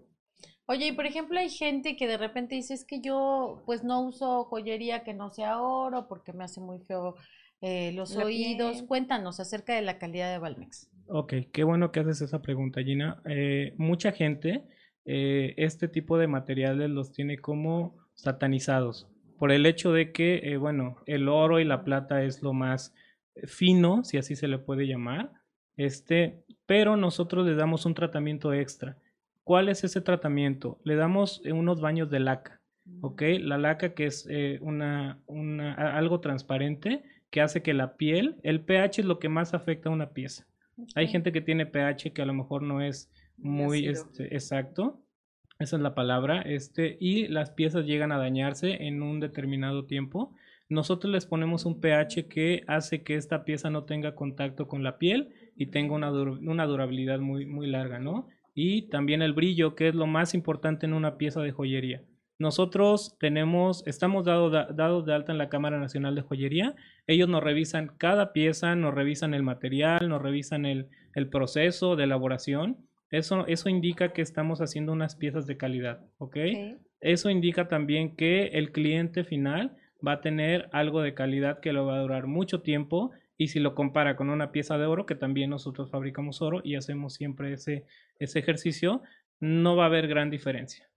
Oye, y por ejemplo, hay gente que de repente dice, es que yo pues no uso joyería que no sea oro porque me hace muy feo eh, los La oídos. piel. Cuéntanos acerca de la calidad de Valmex. Ok, qué bueno que haces esa pregunta, Gina. Eh, mucha gente eh, este tipo de materiales los tiene como satanizados por el hecho de que, eh, bueno, el oro y la plata es lo más fino, si así se le puede llamar, este, pero nosotros le damos un tratamiento extra. ¿Cuál es ese tratamiento? Le damos unos baños de laca, ¿ok? La laca que es una, una, algo transparente que hace que la piel, el pH es lo que más afecta a una pieza. Hay gente que tiene pH que a lo mejor no es Muy este, exacto. Esa es la palabra. Este, y las piezas llegan a dañarse en un determinado tiempo. Nosotros les ponemos un pH que hace que esta pieza no tenga contacto con la piel y tenga una, dur- una durabilidad muy, muy larga, ¿no? Y también el brillo, que es lo más importante en una pieza de joyería. Nosotros tenemos, estamos dado- da- dados de alta en la Cámara Nacional de Joyería. Ellos nos revisan cada pieza, nos revisan el material, nos revisan el, el proceso de elaboración. Eso, eso indica que estamos haciendo unas piezas de calidad, ¿ok? Eso indica también que el cliente final va a tener algo de calidad que lo va a durar mucho tiempo y si lo compara con una pieza de oro, que también nosotros fabricamos oro y hacemos siempre ese, ese ejercicio, no va a haber gran diferencia.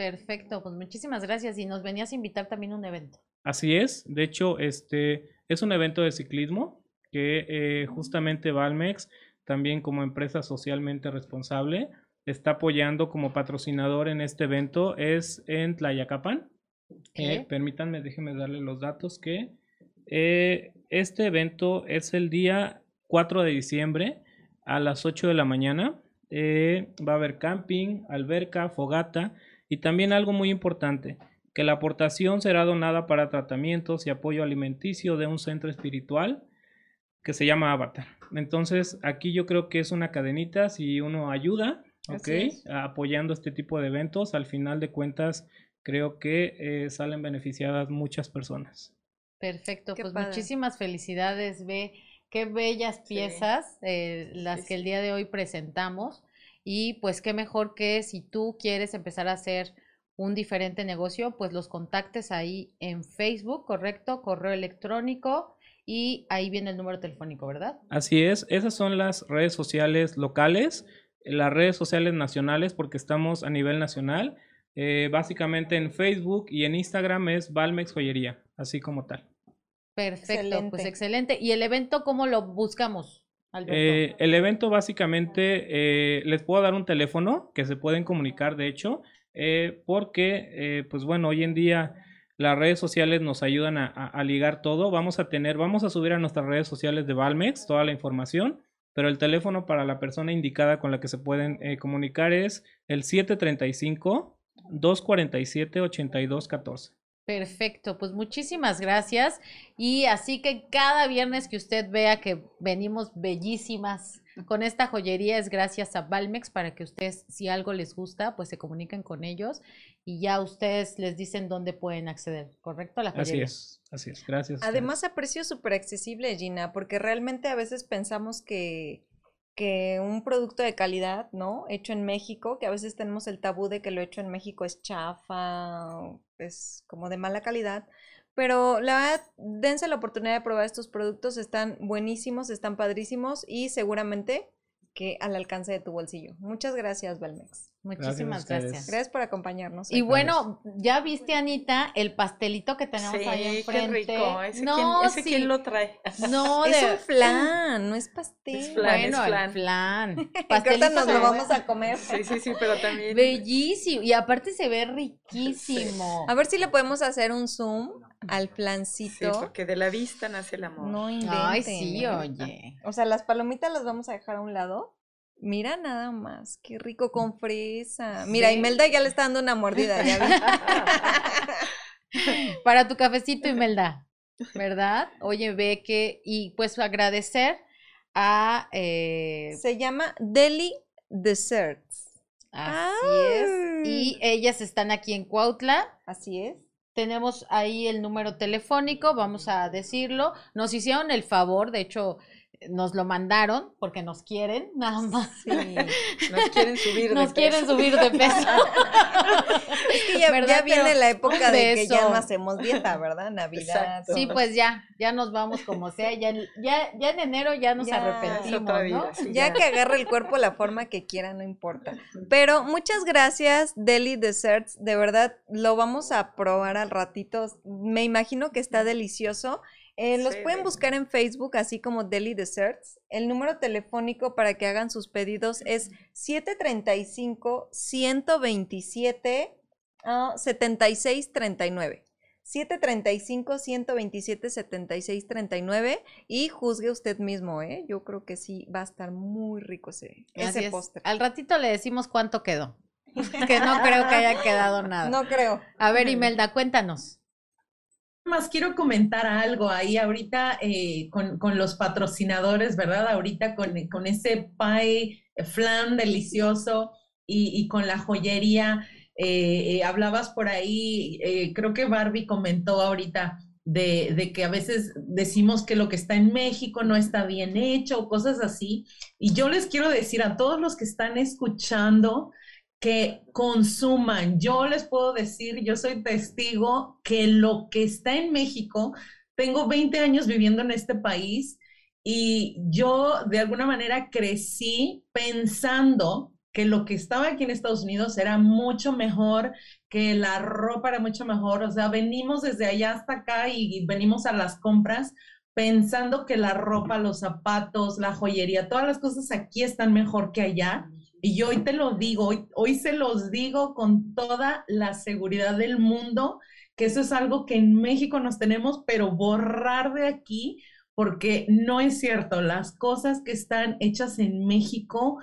Perfecto, pues muchísimas gracias. Y nos venías a invitar también a un evento. Así es, de hecho, este es un evento de ciclismo que eh, justamente Valmex, también como empresa socialmente responsable, está apoyando como patrocinador en este evento. Es en Tlayacapan. Eh, permítanme, déjenme darle los datos que eh, este evento es el día 4 de diciembre a las 8 de la mañana. Eh, va a haber camping, alberca, fogata y también algo muy importante, que la aportación será donada para tratamientos y apoyo alimenticio de un centro espiritual que se llama Avatar. Entonces, aquí yo creo que es una cadenita, si uno ayuda, ¿ok? Así es. Apoyando este tipo de eventos, al final de cuentas, creo que eh, salen beneficiadas muchas personas. Perfecto, Qué pues padre. muchísimas felicidades, ve qué bellas piezas eh, las Sí, que el día de hoy presentamos y pues qué mejor que si tú quieres empezar a hacer un diferente negocio, pues los contactes ahí en Facebook, correcto, correo electrónico y ahí viene el número telefónico, ¿verdad? Así es, esas son las redes sociales locales, las redes sociales nacionales, porque estamos a nivel nacional. Eh, básicamente en Facebook y en Instagram es Valmex Joyería, así como tal. Perfecto, pues Excelente. ¿Y el evento cómo lo buscamos? Eh, el evento básicamente, eh, les puedo dar un teléfono que se pueden comunicar, de hecho, eh, porque, eh, pues bueno, hoy en día las redes sociales nos ayudan a, a- ligar todo. Vamos a tener, vamos a subir a nuestras redes sociales de Valmex toda la información, pero el teléfono para la persona indicada con la que se pueden eh, comunicar es el 735-247-8214. Perfecto, pues muchísimas gracias. Y así que cada viernes que usted vea que venimos bellísimas con esta joyería es gracias a Valmex para que ustedes, si algo les gusta, pues se comuniquen con ellos y ya ustedes les dicen dónde pueden acceder, ¿correcto? A la Así joyería. es, así es. Gracias. Además, a precio súper accesible, Gina, porque realmente a veces pensamos que, que un producto de calidad, ¿no? Hecho en México, que a veces tenemos el tabú de que lo hecho en México es chafa, es como de mala calidad. Pero la verdad, dense la oportunidad de probar estos productos, están buenísimos, están padrísimos y seguramente que al alcance de tu bolsillo. Muchas gracias, Valmex. Muchísimas gracias. Gracias por acompañarnos. Y bueno, ya viste, Anita, el pastelito que tenemos Sí, ahí qué enfrente. rico. ¿Ese, no, quién, ese sí. quién lo trae? No, es de- un flan, no es pastel. Es flan. Bueno, flan. el Pastelito nos lo vamos a comer. Sí, sí, sí, pero también. Bellísimo. Y aparte se ve riquísimo. A ver si le podemos hacer un zoom al Sí, flancito. porque de la vista nace el amor. No inventen. Ay, sí, ¿eh? oye. O sea, las palomitas las vamos a dejar a un lado. Mira nada más, qué rico con fresa. Mira, Sí. Imelda ya le está dando una mordida, ya vi. Para tu cafecito, Imelda. ¿Verdad? Oye, ve que. Y pues agradecer a. eh, Se llama Deli Desserts. así es. Y ellas están aquí en Cuautla. Así es. Tenemos ahí el número telefónico, vamos a decirlo. Nos hicieron el favor, de hecho, nos lo mandaron porque nos quieren, nada más. Sí. Nos quieren subir de Nos quieren peso. subir de peso. Es que ya, viene Pero la época de que ya no hacemos dieta, ¿verdad? Navidad. Exacto. Sí, pues ya, ya nos vamos como sea. Ya, ya, ya en enero ya nos Ya, arrepentimos, ¿no? sí, Ya que agarre el cuerpo la forma que quiera, no importa. Pero muchas gracias, Deli Desserts. De verdad, lo vamos a probar al ratito. Me imagino que está delicioso. Eh, los Sí, pueden de- buscar en Facebook, así como Deli Desserts. El número telefónico para que hagan sus pedidos es 735-127 ah, 7639. 735-127-7639 y juzgue usted mismo, ¿eh? Yo creo que sí va a estar muy rico ese, ese es. postre. Al ratito le decimos cuánto quedó. Que no creo que haya quedado nada. No creo. A ver, Imelda, cuéntanos. Más quiero comentar algo ahí ahorita eh, con, con los patrocinadores, ¿verdad? Ahorita con, con ese pie flan delicioso y, y con la joyería. eh, eh, hablabas por ahí, eh, creo que Barbie comentó ahorita de, de que a veces decimos que lo que está en México no está bien hecho, cosas así. Y yo les quiero decir a todos los que están escuchando, que consuman. Yo les puedo decir, yo soy testigo que lo que está en México, tengo 20 años viviendo en este país y yo de alguna manera crecí pensando que lo que estaba aquí en Estados Unidos era mucho mejor, que la ropa era mucho mejor, o sea, venimos desde allá hasta acá y venimos a las compras pensando que la ropa, los zapatos, la joyería, todas las cosas aquí están mejor que allá. Y yo hoy te lo digo, hoy, hoy se los digo con toda la seguridad del mundo, que eso es algo que en México nos tenemos, pero borrar de aquí, porque no es cierto, las cosas que están hechas en México,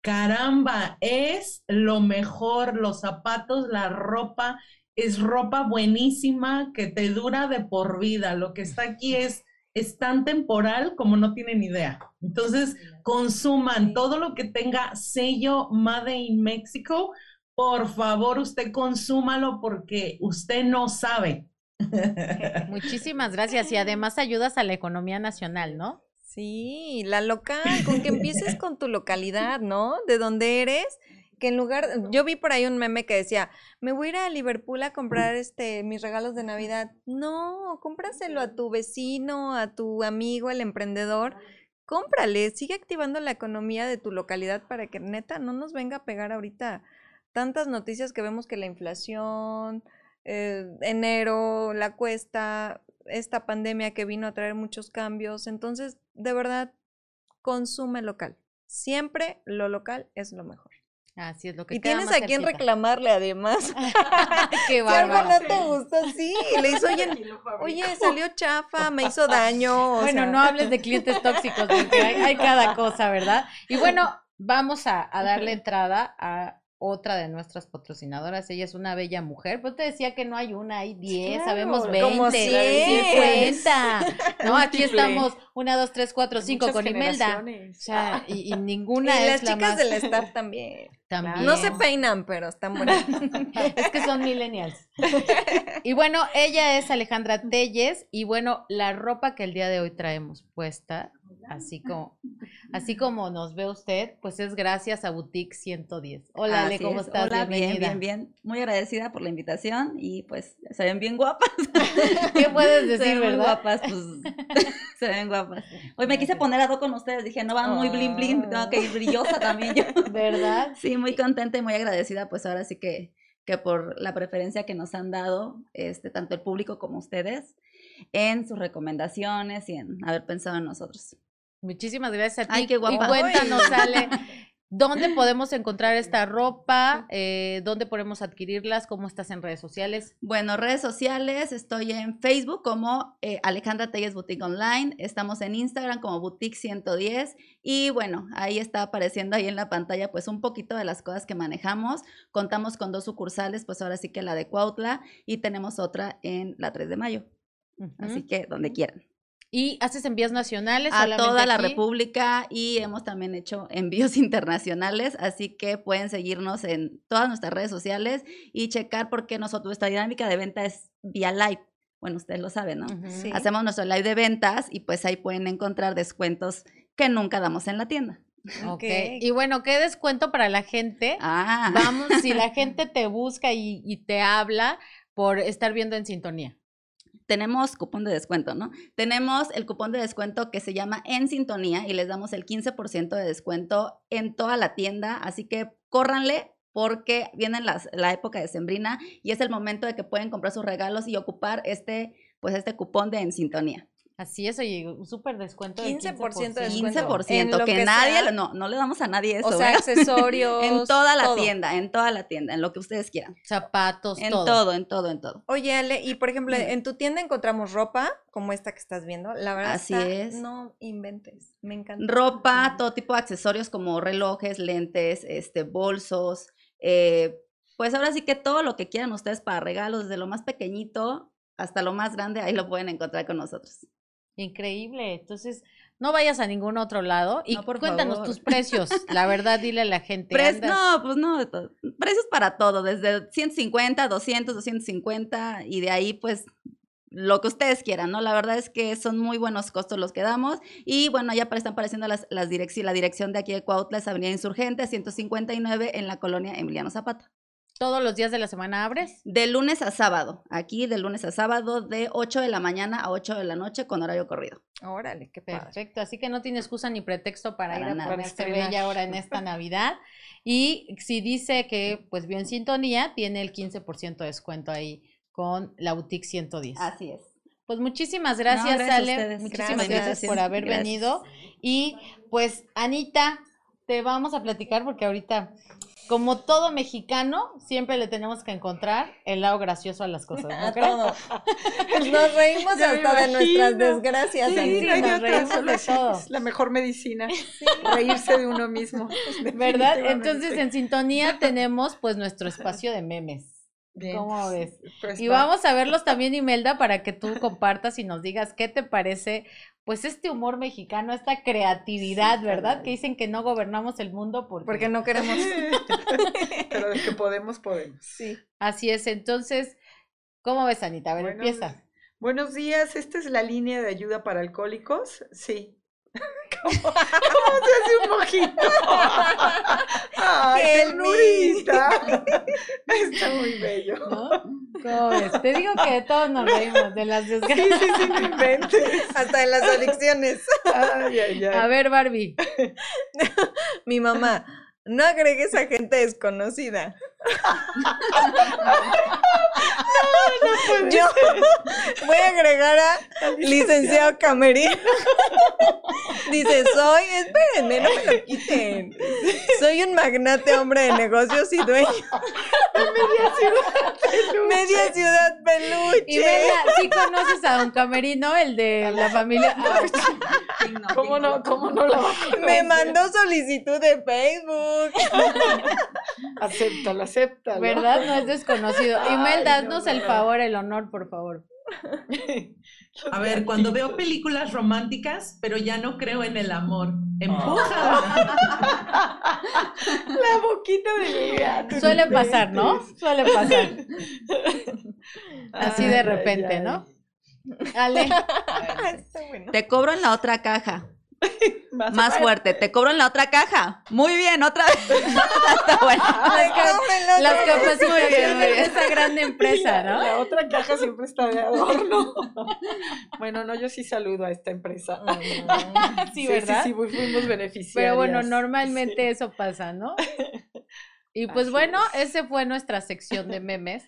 caramba, es lo mejor, los zapatos, la ropa, es ropa buenísima que te dura de por vida, lo que está aquí es es tan temporal como no tienen idea. Entonces, consuman todo lo que tenga sello Made in Mexico. Por favor, usted consúmalo porque usted no sabe. Muchísimas gracias. Y además ayudas a la economía nacional, ¿no? Sí, la local, con que empieces con tu localidad, ¿no? De donde eres, que en lugar, yo vi por ahí un meme que decía, me voy a ir a Liverpool a comprar este mis regalos de Navidad. No, cómpraselo a tu vecino, a tu amigo, el emprendedor. Cómprale, sigue activando la economía de tu localidad para que neta no nos venga a pegar ahorita tantas noticias que vemos que la inflación, eh, enero, la cuesta, esta pandemia que vino a traer muchos cambios. Entonces, de verdad, consume local. Siempre lo local es lo mejor. Así es lo que Y queda tienes más a quien cerquita. reclamarle además. Qué Si algo bárbaro. no te gustó, sí. Le hizo, oye, oye, salió chafa, me hizo daño. o Bueno, sea, no hables de clientes tóxicos, porque hay, hay cada cosa, ¿verdad? Y bueno, vamos a, a darle entrada a otra de nuestras patrocinadoras. Ella es una bella mujer. Pues te decía que no hay una, hay 10, Claro, sabemos 20, como 100. 50. No, aquí estamos una, dos, tres, cuatro, cinco Muchas con Imelda. O sea, y, y Y ninguna las la chicas más. del staff también. también. No se peinan, pero están buenas. Es que son millennials. Y bueno, ella es Alejandra Telles y bueno, la ropa que el día de hoy traemos puesta, así como, así como nos ve usted, pues es gracias a Boutique 110. Hola, Ale, ¿cómo es. estás? Hola, bien, Bienvenida. bien, bien. Muy agradecida por la invitación y pues se ven bien guapas. ¿Qué puedes se decir, ven muy verdad? guapas, pues se ven guapas. Hoy me quise poner a do con ustedes, dije, no van muy blin blin, tengo que ir brillosa también yo. ¿Verdad? Sí, muy contenta y muy agradecida, pues ahora sí que, que por la preferencia que nos han dado, este, tanto el público como ustedes, en sus recomendaciones y en haber pensado en nosotros. Muchísimas gracias a ti. Ay, qué guapa. Y cuéntanos, Ale, ¿dónde podemos encontrar esta ropa? Eh, ¿Dónde podemos adquirirlas? ¿Cómo estás en redes sociales? Bueno, redes sociales, estoy en Facebook como eh, Alejandra Telles Boutique Online, estamos en Instagram como Boutique 110 y bueno, ahí está apareciendo ahí en la pantalla pues un poquito de las cosas que manejamos. Contamos con dos sucursales, pues ahora sí que la de Cuautla y tenemos otra en la 3 de mayo, así que donde quieran. ¿Y haces envíos nacionales? A toda la aquí? República y hemos también hecho envíos internacionales, así que pueden seguirnos en todas nuestras redes sociales y checar porque nosotros, nuestra dinámica de venta es vía live. Bueno, ustedes lo saben, ¿no? Sí. Hacemos nuestro live de ventas y pues ahí pueden encontrar descuentos que nunca damos en la tienda. Ok. Ok. Y bueno, ¿qué descuento para la gente? Ah, Vamos, si la gente te busca y, y te habla por estar viendo en sintonía. Tenemos cupón de descuento, ¿no? Tenemos el cupón de descuento que se llama En Sintonía y les damos el 15% de descuento en toda la tienda, así que córranle porque viene las, la época de sembrina y es el momento de que pueden comprar sus regalos y ocupar este, pues este cupón de En Sintonía. Así es, oye, un súper descuento. del 15% de 15%, descuento. En lo que, que nadie, sea. no, no le damos a nadie eso. o sea, ¿eh? accesorios. en toda la todo. tienda, en toda la tienda, en lo que ustedes quieran. Zapatos, En todo. todo, en todo, en todo. Oye, Ale, y por ejemplo, en tu tienda encontramos ropa como esta que estás viendo. La verdad Así está- es. no inventes. Me encanta. Ropa, todo tipo de accesorios como relojes, lentes, este, bolsos. eh, pues ahora sí que todo lo que quieran ustedes para regalos, desde lo más pequeñito hasta lo más grande, ahí lo pueden encontrar con nosotros. Increíble. Entonces, no vayas a ningún otro lado y No, por cuéntanos favor. tus precios. La verdad, dile a la gente. Pre- andas- no, pues no, precios para todo, desde 150, 200, 250 y de ahí pues lo que ustedes quieran, ¿no? La verdad es que son muy buenos costos los que damos y bueno, ya están apareciendo las, las la dirección de aquí de Cuautla es Avenida Insurgente 159 en la colonia Emiliano Zapata. ¿Todos los días de la semana abres? De lunes a sábado, aquí de lunes a sábado de 8 de la mañana a 8 de la noche con horario corrido. Órale, qué padre. Perfecto, así que no tiene excusa ni pretexto para, Para ir a nada. ponerse Para estrenar. bella ahora en esta Navidad. Y si dice que pues vio en sintonía, tiene el 15% de descuento ahí con la Boutique 110. Así es. Pues muchísimas gracias, gracias a Ale. Muchísimas Gracias. gracias, por haber Gracias. venido. Y pues, Anita, te vamos a platicar porque ahorita, como todo mexicano, siempre le tenemos que encontrar el lado gracioso a las cosas. ¿no A crees? todo. Nos reímos Ya hasta de nuestras desgracias. Sí, no hay nos otra, reímos de todo. Es la mejor medicina. Reírse de uno mismo. ¿Verdad? definitivamente. Entonces, en sintonía tenemos pues nuestro espacio de memes. Bien. ¿Cómo ves? Pues Y va. vamos a verlos también, Imelda, para que tú compartas y nos digas qué te parece, pues este humor mexicano, esta creatividad, ¿verdad? Que dicen que no gobernamos el mundo porque, Porque no queremos. Pero de que podemos, podemos. Sí. así es. Entonces, ¿cómo ves, Anita? A ver, Buenos- empieza. Buenos días, esta es la línea de ayuda para alcohólicos. Sí. ¿Cómo, cómo se hace un mojito? ¡Ay, ¡Qué ternurita! Está muy bello. ¿No? ¿Cómo ves? Te digo que de todos nos reímos, de las Sí, desgracias. sí, sí, no inventes. Hasta de las adicciones. Ay, ay, ay. A ver, Barbie. Mi mamá. No agregues a gente desconocida. Yo voy a agregar a licenciado Camerino. Dice, soy, espérenme, no me lo quiten. Soy un magnate hombre de negocios y dueño. Media ciudad peluche. Media ciudad peluche. Y venga, sí conoces a Don Camerino, el de la familia. Ah, ¿Cómo no, cómo no la va a conocer? Me mandó solicitud de Facebook. Acéptalo, acéptalo. ¿Verdad? No es desconocido. Imelda, no, haznos el favor, el honor, por favor. A ver, cuando veo películas románticas, pero ya no creo en el amor. Empuja. La boquita de mi gato. Suele pasar, ¿no? Suele pasar. Así de repente, ¿no? Ale. Te cobro en la otra caja. Más, Más fuerte. Te cobro en la otra caja. Muy bien, otra vez. Está bueno. Ay, las no. capacitaciones de esa gran empresa, ¿no? La otra caja siempre está de adorno. Bueno, no, yo sí saludo a esta empresa. Sí, ¿verdad? Sí, sí, fuimos beneficiarios. Pero bueno, normalmente eso pasa, ¿no? Y pues Así bueno, es. ese fue nuestra sección de memes.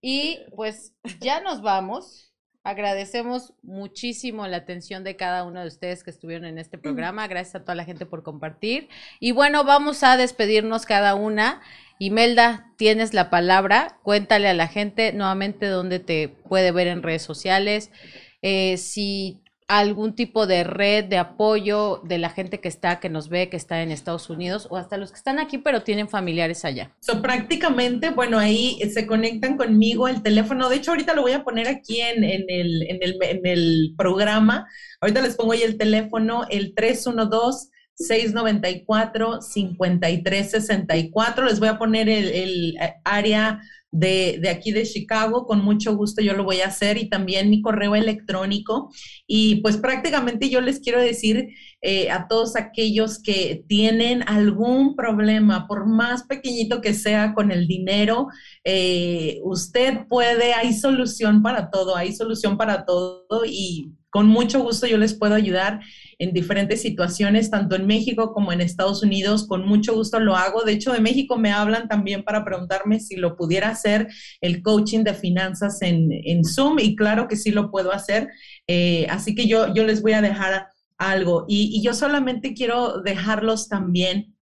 Y pues ya nos vamos. Agradecemos muchísimo la atención de cada uno de ustedes que estuvieron en este programa. Gracias a toda la gente por compartir. Y bueno, vamos a despedirnos cada una. Imelda, tienes la palabra. Cuéntale a la gente nuevamente dónde te puede ver en redes sociales. Eh, si algún tipo de red de apoyo de la gente que está, que nos ve, que está en Estados Unidos, o hasta los que están aquí, pero tienen familiares allá. So, prácticamente, bueno, ahí se conectan conmigo el teléfono. De hecho, ahorita lo voy a poner aquí en, en el, en, el, en el programa. Ahorita les pongo ahí el teléfono, el 312. 694-5364. Les voy a poner el, el eh, área de, de, aquí de Chicago. Con mucho gusto yo lo voy a hacer y también mi correo electrónico. Y pues prácticamente yo les quiero decir eh, a todos aquellos que tienen algún problema, por más pequeñito que sea con el dinero, eh, usted puede, hay solución para todo, hay solución para todo y con mucho gusto yo les puedo ayudar en diferentes situaciones, tanto en México como en Estados Unidos. Con mucho gusto lo hago. De hecho, de México me hablan también para preguntarme si lo pudiera hacer el coaching de finanzas en, en Zoom y claro que sí lo puedo hacer. Eh, así que yo, yo les voy a dejar algo y, y yo solamente quiero dejarlos también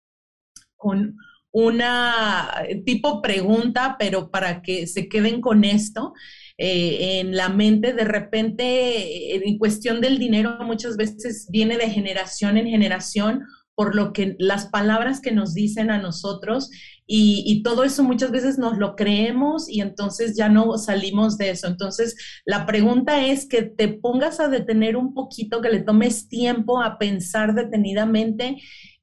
con una tipo pregunta, pero para que se queden con esto. Eh, en la mente, de repente, en cuestión del dinero, muchas veces viene de generación en generación por lo que las palabras que nos dicen a nosotros y, y, todo eso muchas veces nos lo creemos y entonces ya no salimos de eso. Entonces, la pregunta es que te pongas a detener un poquito, que le tomes tiempo a pensar detenidamente.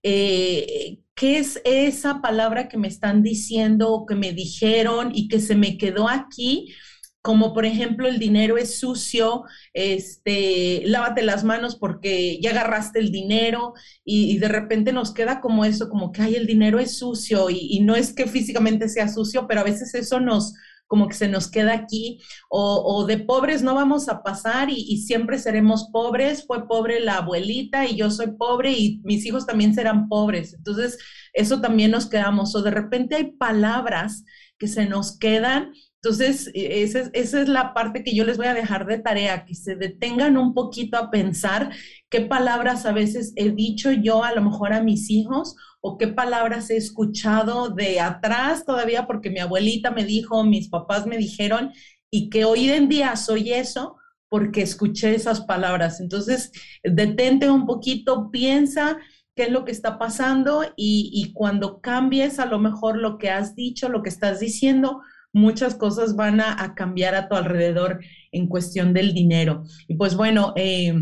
Eh, ¿Qué es esa palabra que me están diciendo o que me dijeron y que se me quedó aquí? Como por ejemplo el dinero es sucio, este, lávate las manos porque ya agarraste el dinero y, de repente nos queda como eso, como que, ay, el dinero es sucio y, no es que físicamente sea sucio, pero a veces eso nos, como que se nos queda aquí, o, o de pobres no vamos a pasar y, y, siempre seremos pobres, fue pobre la abuelita y yo soy pobre y mis hijos también serán pobres, entonces eso también nos quedamos, o de repente hay palabras que se nos quedan entonces, esa es, esa es, la parte que yo les voy a dejar de tarea, que se detengan un poquito a pensar qué palabras a veces he dicho yo a lo mejor a mis hijos o qué palabras he escuchado de atrás todavía porque mi abuelita me dijo, mis papás me dijeron y que hoy en día soy eso porque escuché esas palabras. Entonces, detente un poquito, piensa qué es lo que está pasando y cuando cambies a lo mejor lo que has dicho, lo que estás diciendo, muchas cosas van a, cambiar a tu alrededor en cuestión del dinero. Y pues bueno, eh,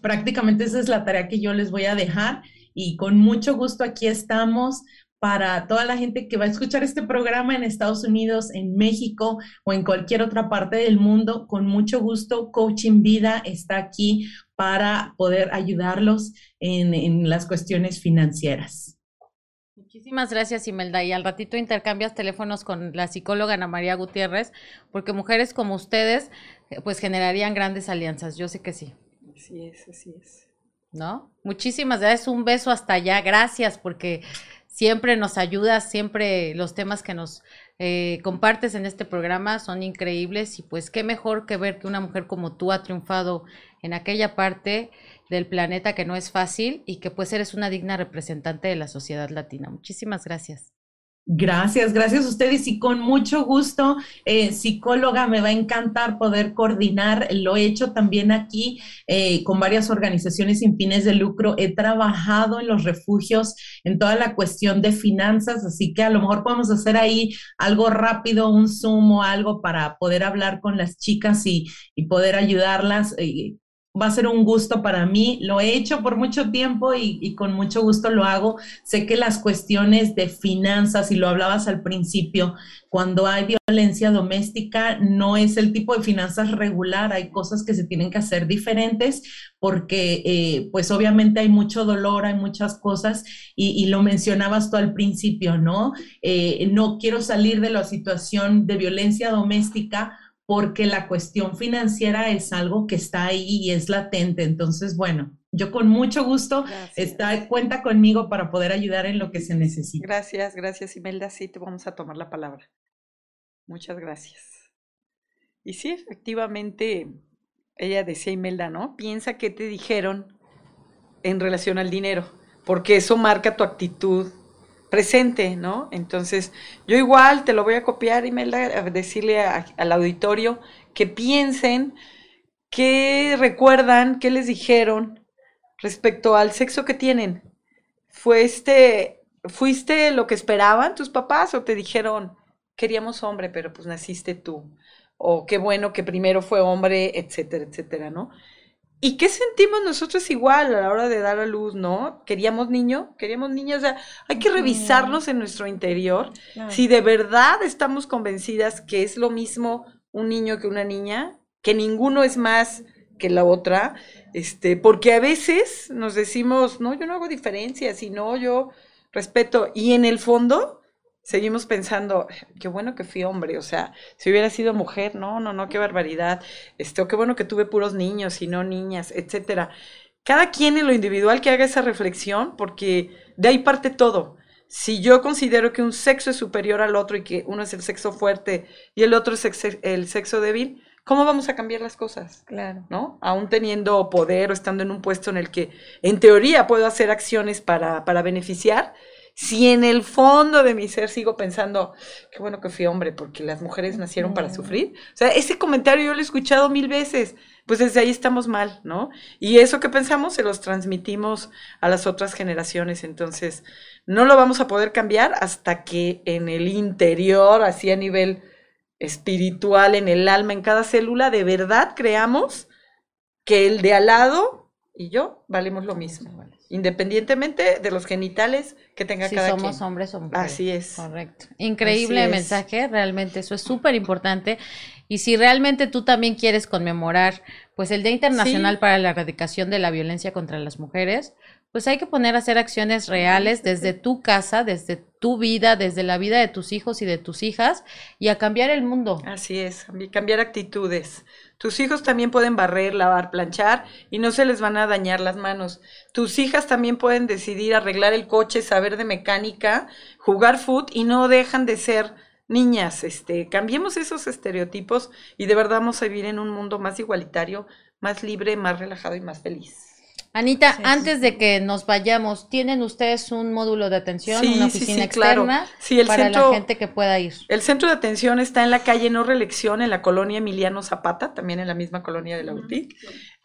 prácticamente esa es la tarea que yo les voy a dejar y con mucho gusto aquí estamos para toda la gente que va a escuchar este programa en Estados Unidos, en México o en cualquier otra parte del mundo, con mucho gusto, Coaching Vida está aquí para poder ayudarlos en las cuestiones financieras. Muchísimas gracias, Imelda. Y al ratito intercambias teléfonos con la psicóloga Ana María Gutiérrez, porque mujeres como ustedes, pues generarían grandes alianzas. Yo sé que sí. Así es, así es. ¿No? Muchísimas gracias. Un beso hasta allá. Gracias, porque siempre nos ayudas, siempre los temas que nos eh, compartes en este programa son increíbles y pues qué mejor que ver que una mujer como tú ha triunfado en aquella parte del planeta que no es fácil y que pues eres una digna representante de la sociedad latina. Muchísimas gracias. Gracias, gracias a ustedes y con mucho gusto, eh, psicóloga, me va a encantar poder coordinar. Lo he hecho también aquí eh, con varias organizaciones sin fines de lucro. He trabajado en los refugios en toda la cuestión de finanzas, así que a lo mejor podemos hacer ahí algo rápido, un Zoom o algo para poder hablar con las chicas y, y poder ayudarlas. Eh, va a ser un gusto para mí. Lo he hecho por mucho tiempo y, con mucho gusto lo hago. Sé que las cuestiones de finanzas, y lo hablabas al principio, cuando hay violencia doméstica, no es el tipo de finanzas regular. Hay cosas que se tienen que hacer diferentes porque, eh, pues obviamente hay mucho dolor, hay muchas cosas y, lo mencionabas tú al principio, ¿no? Eh, no quiero salir de la situación de violencia doméstica porque la cuestión financiera es algo que está ahí y es latente. Entonces, bueno, yo con mucho gusto está, cuenta conmigo para poder ayudar en lo que se necesite. Gracias, gracias Imelda. Sí, te vamos a tomar la palabra. Muchas gracias. Y sí, efectivamente, ella decía Imelda, ¿no? Piensa qué te dijeron en relación al dinero, porque eso marca tu actitud presente, ¿no? Entonces, yo igual te lo voy a copiar, Imelda, a decirle al auditorio que piensen, qué recuerdan, qué les dijeron respecto al sexo que tienen. ¿Fue este, ¿Fuiste lo que esperaban tus papás o te dijeron, queríamos hombre, pero pues naciste tú? O qué bueno que primero fue hombre, etcétera, etcétera, ¿no? ¿Y qué sentimos nosotros igual a la hora de dar a luz, no? ¿Queríamos niño? ¿Queríamos niño? O sea, hay que revisarnos en nuestro interior si de verdad estamos convencidas que es lo mismo un niño que una niña, que ninguno es más que la otra, este, porque a veces nos decimos, no, yo no hago diferencia, sino yo respeto, y en el fondo seguimos pensando, qué bueno que fui hombre, o sea, si hubiera sido mujer, no, no, no, qué barbaridad, este, qué bueno que tuve puros niños y no niñas, etcétera. Cada quien en lo individual que haga esa reflexión, porque de ahí parte todo. Si yo considero que un sexo es superior al otro y que uno es el sexo fuerte y el otro es el sexo débil, ¿cómo vamos a cambiar las cosas? Claro. ¿No? Aún teniendo poder o estando en un puesto en el que en teoría puedo hacer acciones para, para beneficiar, si en el fondo de mi ser sigo pensando, qué bueno que fui hombre, porque las mujeres nacieron para sufrir. O sea, ese comentario yo lo he escuchado mil veces, pues desde ahí estamos mal, ¿no? Y eso que pensamos se los transmitimos a las otras generaciones, entonces no lo vamos a poder cambiar hasta que en el interior, así a nivel espiritual, en el alma, en cada célula, de verdad creamos que el de al lado y yo valemos lo mismo independientemente de los genitales que tenga cada quien. Si somos hombres o mujeres. Así es. Correcto. Increíble mensaje, realmente eso es súper importante. Y si realmente tú también quieres conmemorar pues el Día Internacional para la Erradicación de la Violencia contra las Mujeres, pues hay que poner a hacer acciones reales desde tu casa, desde tu vida, desde la vida de tus hijos y de tus hijas y a cambiar el mundo. Así es, cambiar actitudes. Tus hijos también pueden barrer, lavar, planchar y no se les van a dañar las manos. Tus hijas también pueden decidir arreglar el coche, saber de mecánica, jugar foot y no dejan de ser niñas. Este, cambiemos esos estereotipos y de verdad vamos a vivir en un mundo más igualitario, más libre, más relajado y más feliz. Anita, antes de que nos vayamos, ¿tienen ustedes un módulo de atención, una oficina externa para la gente que pueda ir? El centro de atención está en la calle No Reelección, en la colonia Emiliano Zapata, también en la misma colonia de la boutique.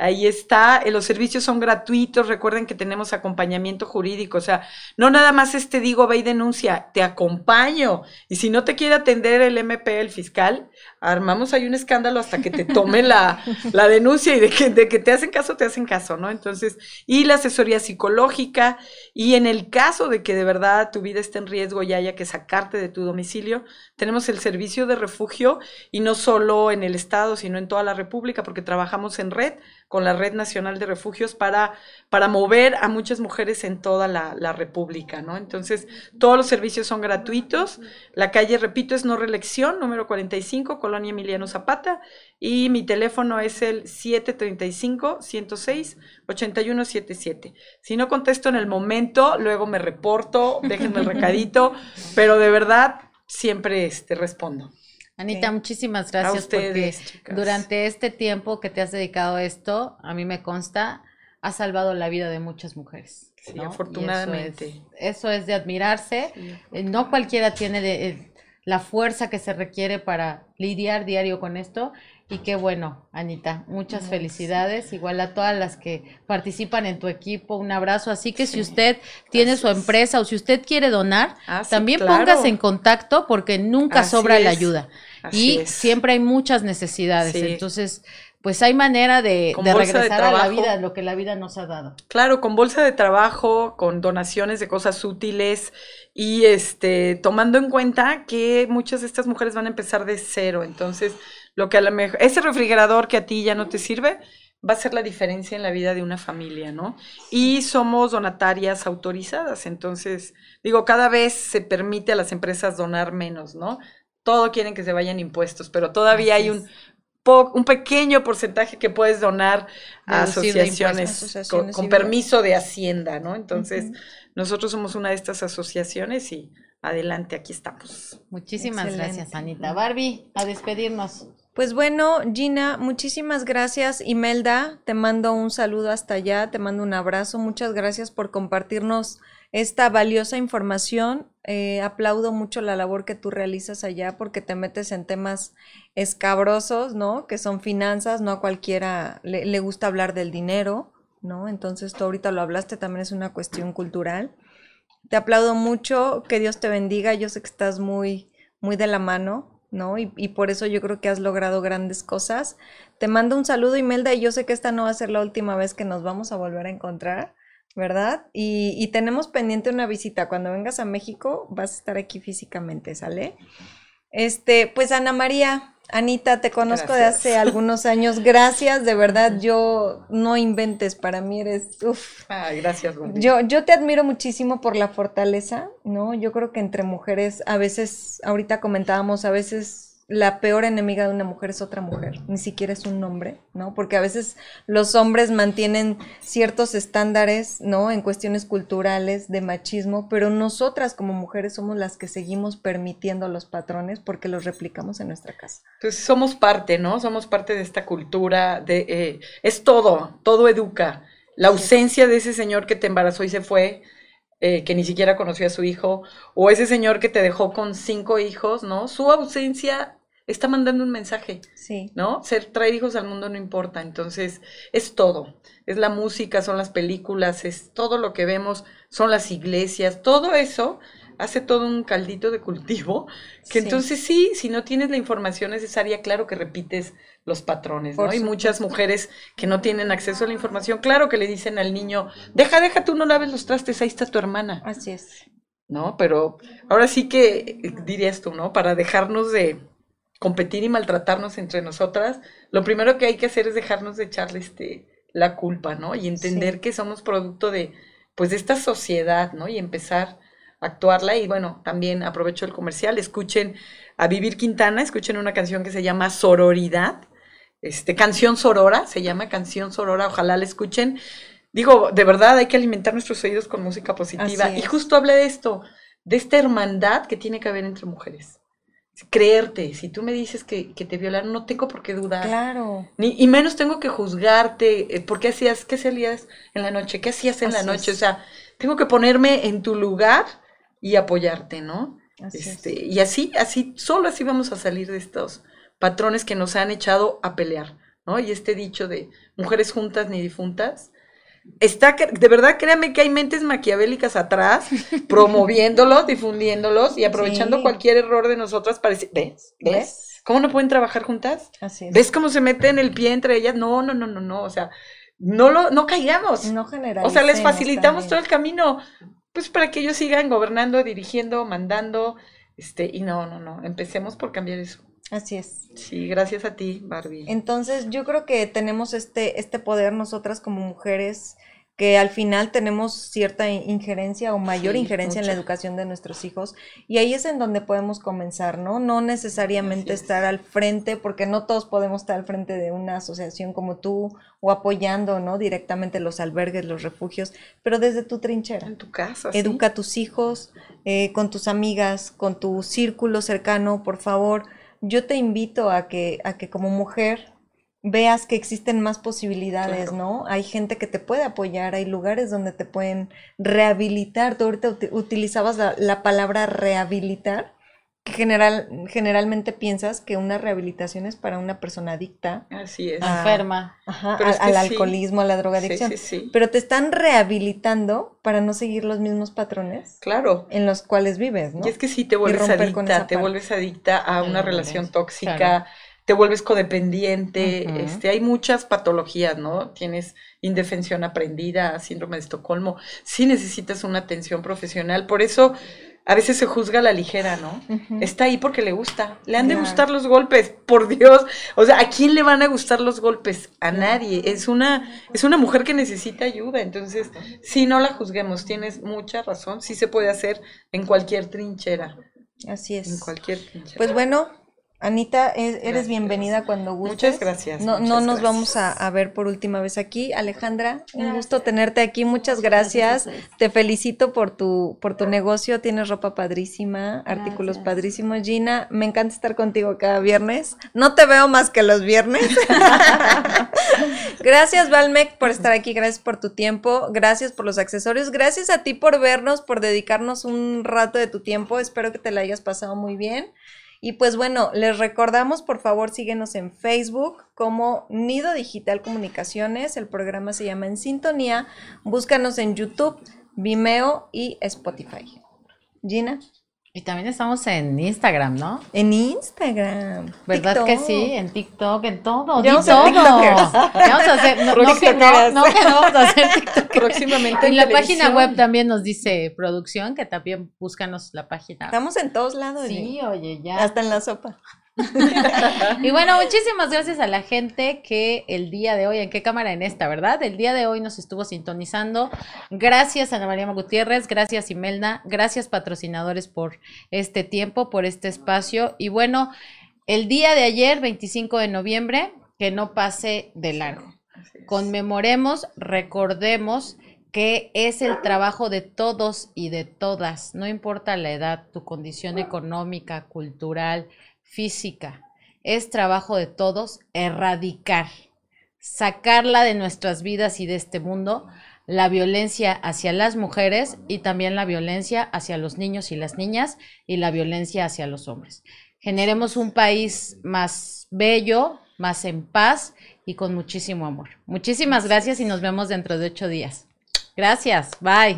Ahí está, eh, los servicios son gratuitos, recuerden que tenemos acompañamiento jurídico, o sea, no nada más este digo, ve y denuncia, te acompaño. Y si no te quiere atender el MP, el fiscal, armamos ahí un escándalo hasta que te tome la, la denuncia y de que, de que te hacen caso, te hacen caso, ¿no? Entonces, y la asesoría psicológica, y en el caso de que de verdad tu vida esté en riesgo y haya que sacarte de tu domicilio, tenemos el servicio de refugio y no solo en el estado, sino en toda la República, porque trabajamos en red con la Red Nacional de Refugios para, para mover a muchas mujeres en toda la, la República, ¿no? Entonces, todos los servicios son gratuitos. La calle, repito, es No Reelección, número 45, Colonia Emiliano Zapata, y mi teléfono es el 735-106-8177. Si no contesto en el momento, luego me reporto, déjenme el recadito, pero de verdad siempre este, respondo. Anita, muchísimas gracias ustedes, porque chicas. durante este tiempo que te has dedicado a esto, a mí me consta, has salvado la vida de muchas mujeres. Sí, afortunadamente. Eso es, eso es de admirarse. Eh, No cualquiera tiene de- eh, la fuerza que se requiere para lidiar diario con esto. Y qué bueno, Anita, muchas felicidades. Igual a todas las que participan en tu equipo, un abrazo. Así que si usted tiene su empresa o si usted quiere donar, Ah, sí, también claro. póngase en contacto porque nunca Así sobra la ayuda. así Y es. siempre hay muchas necesidades. Sí. Entonces, pues hay manera de, regresar a la vida lo que la vida nos ha dado. Claro, con bolsa de trabajo, con donaciones de cosas útiles y este tomando en cuenta que muchas de estas mujeres van a empezar de cero. Entonces, lo que a lo mejor ese refrigerador que a ti ya no te sirve va a ser la diferencia en la vida de una familia, ¿no? Y somos donatarias autorizadas, entonces, digo, cada vez se permite a las empresas donar menos, ¿no? Todo quieren que se vayan impuestos, pero todavía Así hay un. Po- un pequeño porcentaje que puedes donar a de asociaciones, con- Asociaciones con, civiles. permiso de Hacienda, ¿no? Entonces, nosotros somos una de estas asociaciones y adelante, aquí estamos. Muchísimas Excelente. gracias, Anita. Barbie, a despedirnos. Pues bueno, Gina, muchísimas gracias. Imelda, te mando un saludo hasta allá, te mando un abrazo. Muchas gracias por compartirnos esta valiosa información. Eh, aplaudo mucho la labor que tú realizas allá porque te metes en temas escabrosos, ¿no? Que son finanzas, no a cualquiera le, gusta hablar del dinero, ¿no? Entonces tú ahorita lo hablaste, también es una cuestión cultural. Te aplaudo mucho, que Dios te bendiga. Yo sé que estás muy, muy de la mano, ¿no? Y, y por eso yo creo que has logrado grandes cosas. Te mando un saludo, Imelda, y yo sé que esta no va a ser la última vez que nos vamos a volver a encontrar, ¿verdad? Y, y tenemos pendiente una visita. Cuando vengas a México, vas a estar aquí físicamente, ¿sale? Este, pues Ana María, Anita, te conozco de hace algunos años. Gracias, de verdad, yo no inventes, para mí eres, uff, Ay, gracias, Wendy. yo, yo te admiro muchísimo por la fortaleza, ¿no? Yo creo que entre mujeres, a veces, ahorita comentábamos, a veces la peor enemiga de una mujer es otra mujer, ni siquiera es un hombre, ¿no? Porque a veces los hombres mantienen ciertos estándares, ¿no? En cuestiones culturales de machismo, pero nosotras como mujeres somos las que seguimos permitiendo los patrones porque los replicamos en nuestra casa. Pues somos parte, ¿no? Somos parte de esta cultura, de, eh, es todo, todo educa. La ausencia de ese señor que te embarazó y se fue, eh, que ni siquiera conoció a su hijo, o ese señor que te dejó con cinco hijos, ¿no? Su ausencia está mandando un mensaje, Sí. ¿no? Ser, traer hijos al mundo no importa, entonces es todo. Es la música, son las películas, es todo lo que vemos, son las iglesias, todo eso hace todo un caldito de cultivo, que Sí. entonces sí, si no tienes la información necesaria, claro que repites los patrones, ¿no? Por Hay muchas mujeres que no tienen acceso a la información, claro que le dicen al niño, deja, deja, tú no laves los trastes, ahí está tu hermana. Así es. ¿no? Pero ahora sí que dirías tú, ¿no? Para dejarnos de competir y maltratarnos entre nosotras, lo primero que hay que hacer es dejarnos de echarle este, la culpa, ¿no? Y entender Sí. que somos producto de, pues, de esta sociedad, ¿no? Y empezar a actuarla. Y bueno, también aprovecho el comercial, escuchen a Vivir Quintana, escuchen una canción que se llama Sororidad, este, canción sorora, se llama canción sorora, ojalá la escuchen. Digo, de verdad hay que alimentar nuestros oídos con música positiva. Y justo hablé de esto, de esta hermandad que tiene que haber entre mujeres. Creerte, si tú me dices que, que te violaron, no tengo por qué dudar. Claro. Ni, y menos tengo que juzgarte, eh, ¿por qué hacías, qué hacías en la noche? ¿Qué hacías en la noche? es. O sea, tengo que ponerme en tu lugar y apoyarte, ¿no? Así es. Este, y así, así, solo así vamos a salir de estos patrones que nos han echado a pelear, ¿no? Y este dicho de mujeres juntas ni difuntas, está, de verdad, créanme que hay mentes maquiavélicas atrás, promoviéndolos, difundiéndolos y aprovechando Sí. cualquier error de nosotras para decir, ¿ves? ¿Ves? ¿Ves? ¿Cómo no pueden trabajar juntas? Así es. ¿Ves cómo se meten el pie entre ellas? No, no, no, no, no, o sea, no lo, no caigamos. No O sea, les facilitamos también. todo el camino, pues para que ellos sigan gobernando, dirigiendo, mandando, este, y no, no, no, empecemos por cambiar eso. Así es. Sí, gracias a ti, Barbie. Entonces, yo creo que tenemos este, este poder nosotras como mujeres que al final tenemos cierta injerencia o mayor Sí, injerencia en la educación de nuestros hijos y ahí es en donde podemos comenzar, ¿no? No necesariamente Así es. estar al frente, porque no todos podemos estar al frente de una asociación como tú o apoyando, ¿no? Directamente los albergues, los refugios, pero desde tu trinchera. En tu casa, sí. Educa a tus hijos, eh, con tus amigas, con tu círculo cercano, por favor. Yo te invito a que, a que como mujer veas que existen más posibilidades, Claro. ¿no? Hay gente que te puede apoyar, hay lugares donde te pueden rehabilitar. Tú ahorita uti- utilizabas la, la palabra rehabilitar, general, generalmente piensas que una rehabilitación es para una persona adicta Así es. Enferma. ajá, al, es que al sí. alcoholismo, a la drogadicción. sí, sí. Pero te están rehabilitando para no seguir los mismos patrones Claro. en los cuales vives, ¿no? Y es que sí te vuelves adicta, te parte. vuelves adicta a A una la relación tóxica, claro. te vuelves codependiente, este, hay muchas patologías, ¿no? Tienes indefensión aprendida, síndrome de Estocolmo, sí necesitas una atención profesional, por eso a veces se juzga a la ligera, ¿no? Está ahí porque le gusta. Le han de Claro. gustar los golpes, por Dios. O sea, ¿a quién le van a gustar los golpes? A nadie. Es una, es una mujer que necesita ayuda. Entonces, sí, no la juzguemos. Tienes mucha razón. Sí se puede hacer en cualquier trinchera. Así En es. cualquier trinchera. Pues bueno, Anita, e- eres Gracias. bienvenida cuando gustes. Muchas gracias, No, no nos gracias. vamos a, a ver por última vez aquí. Alejandra, un gusto tenerte aquí. Muchas gracias. Te felicito por tu, por tu negocio. Tienes ropa padrísima, artículos padrísimos. Gina, me encanta estar contigo cada viernes. No te veo más que los viernes. gracias, Valmec, por estar aquí. Gracias por tu tiempo. Gracias por los accesorios. Gracias a ti por vernos, por dedicarnos un rato de tu tiempo. Espero que te la hayas pasado muy bien. Y pues bueno, les recordamos, por favor, síguenos en Facebook como Nido Digital Comunicaciones. El programa se llama En Sintonía. Búscanos en YouTube, Vimeo y Spotify. Gina, Y también estamos en Instagram, ¿no? en Instagram. ¿Verdad que sí? En TikTok, en todo. Ya vamos todo. vamos a hacer, no, no que no, no que no vamos a hacer TikTok. Próximamente Y en la página web también nos dice producción, que también búscanos la página. Estamos en todos lados. Sí, oye, ya. Hasta en la sopa. Y bueno, muchísimas gracias a la gente que el día de hoy, ¿en qué cámara? En esta, ¿verdad? El día de hoy nos estuvo sintonizando. Gracias Ana María Gutiérrez, gracias Imelda, gracias patrocinadores por este tiempo, por este espacio. Y bueno, el día de ayer, 25 de noviembre, que no pase de largo. Conmemoremos, recordemos que es el trabajo de todos y de todas, no importa la edad, tu condición económica, cultural, física, es trabajo de todos erradicar, sacarla de nuestras vidas y de este mundo, la violencia hacia las mujeres y también la violencia hacia los niños y las niñas y la violencia hacia los hombres. Generemos un país más bello, más en paz y con muchísimo amor. Muchísimas gracias y nos vemos dentro de ocho días. Gracias, bye.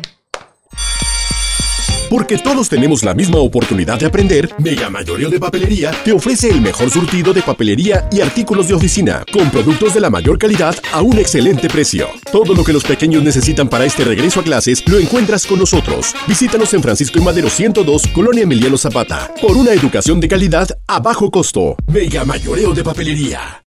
Porque todos tenemos la misma oportunidad de aprender, Mega Mayoreo de Papelería te ofrece el mejor surtido de papelería y artículos de oficina, con productos de la mayor calidad a un excelente precio. Todo lo que los pequeños necesitan para este regreso a clases lo encuentras con nosotros. Visítanos en Francisco y Madero 102, Colonia Emiliano Zapata, por una educación de calidad a bajo costo. Mega Mayoreo de Papelería.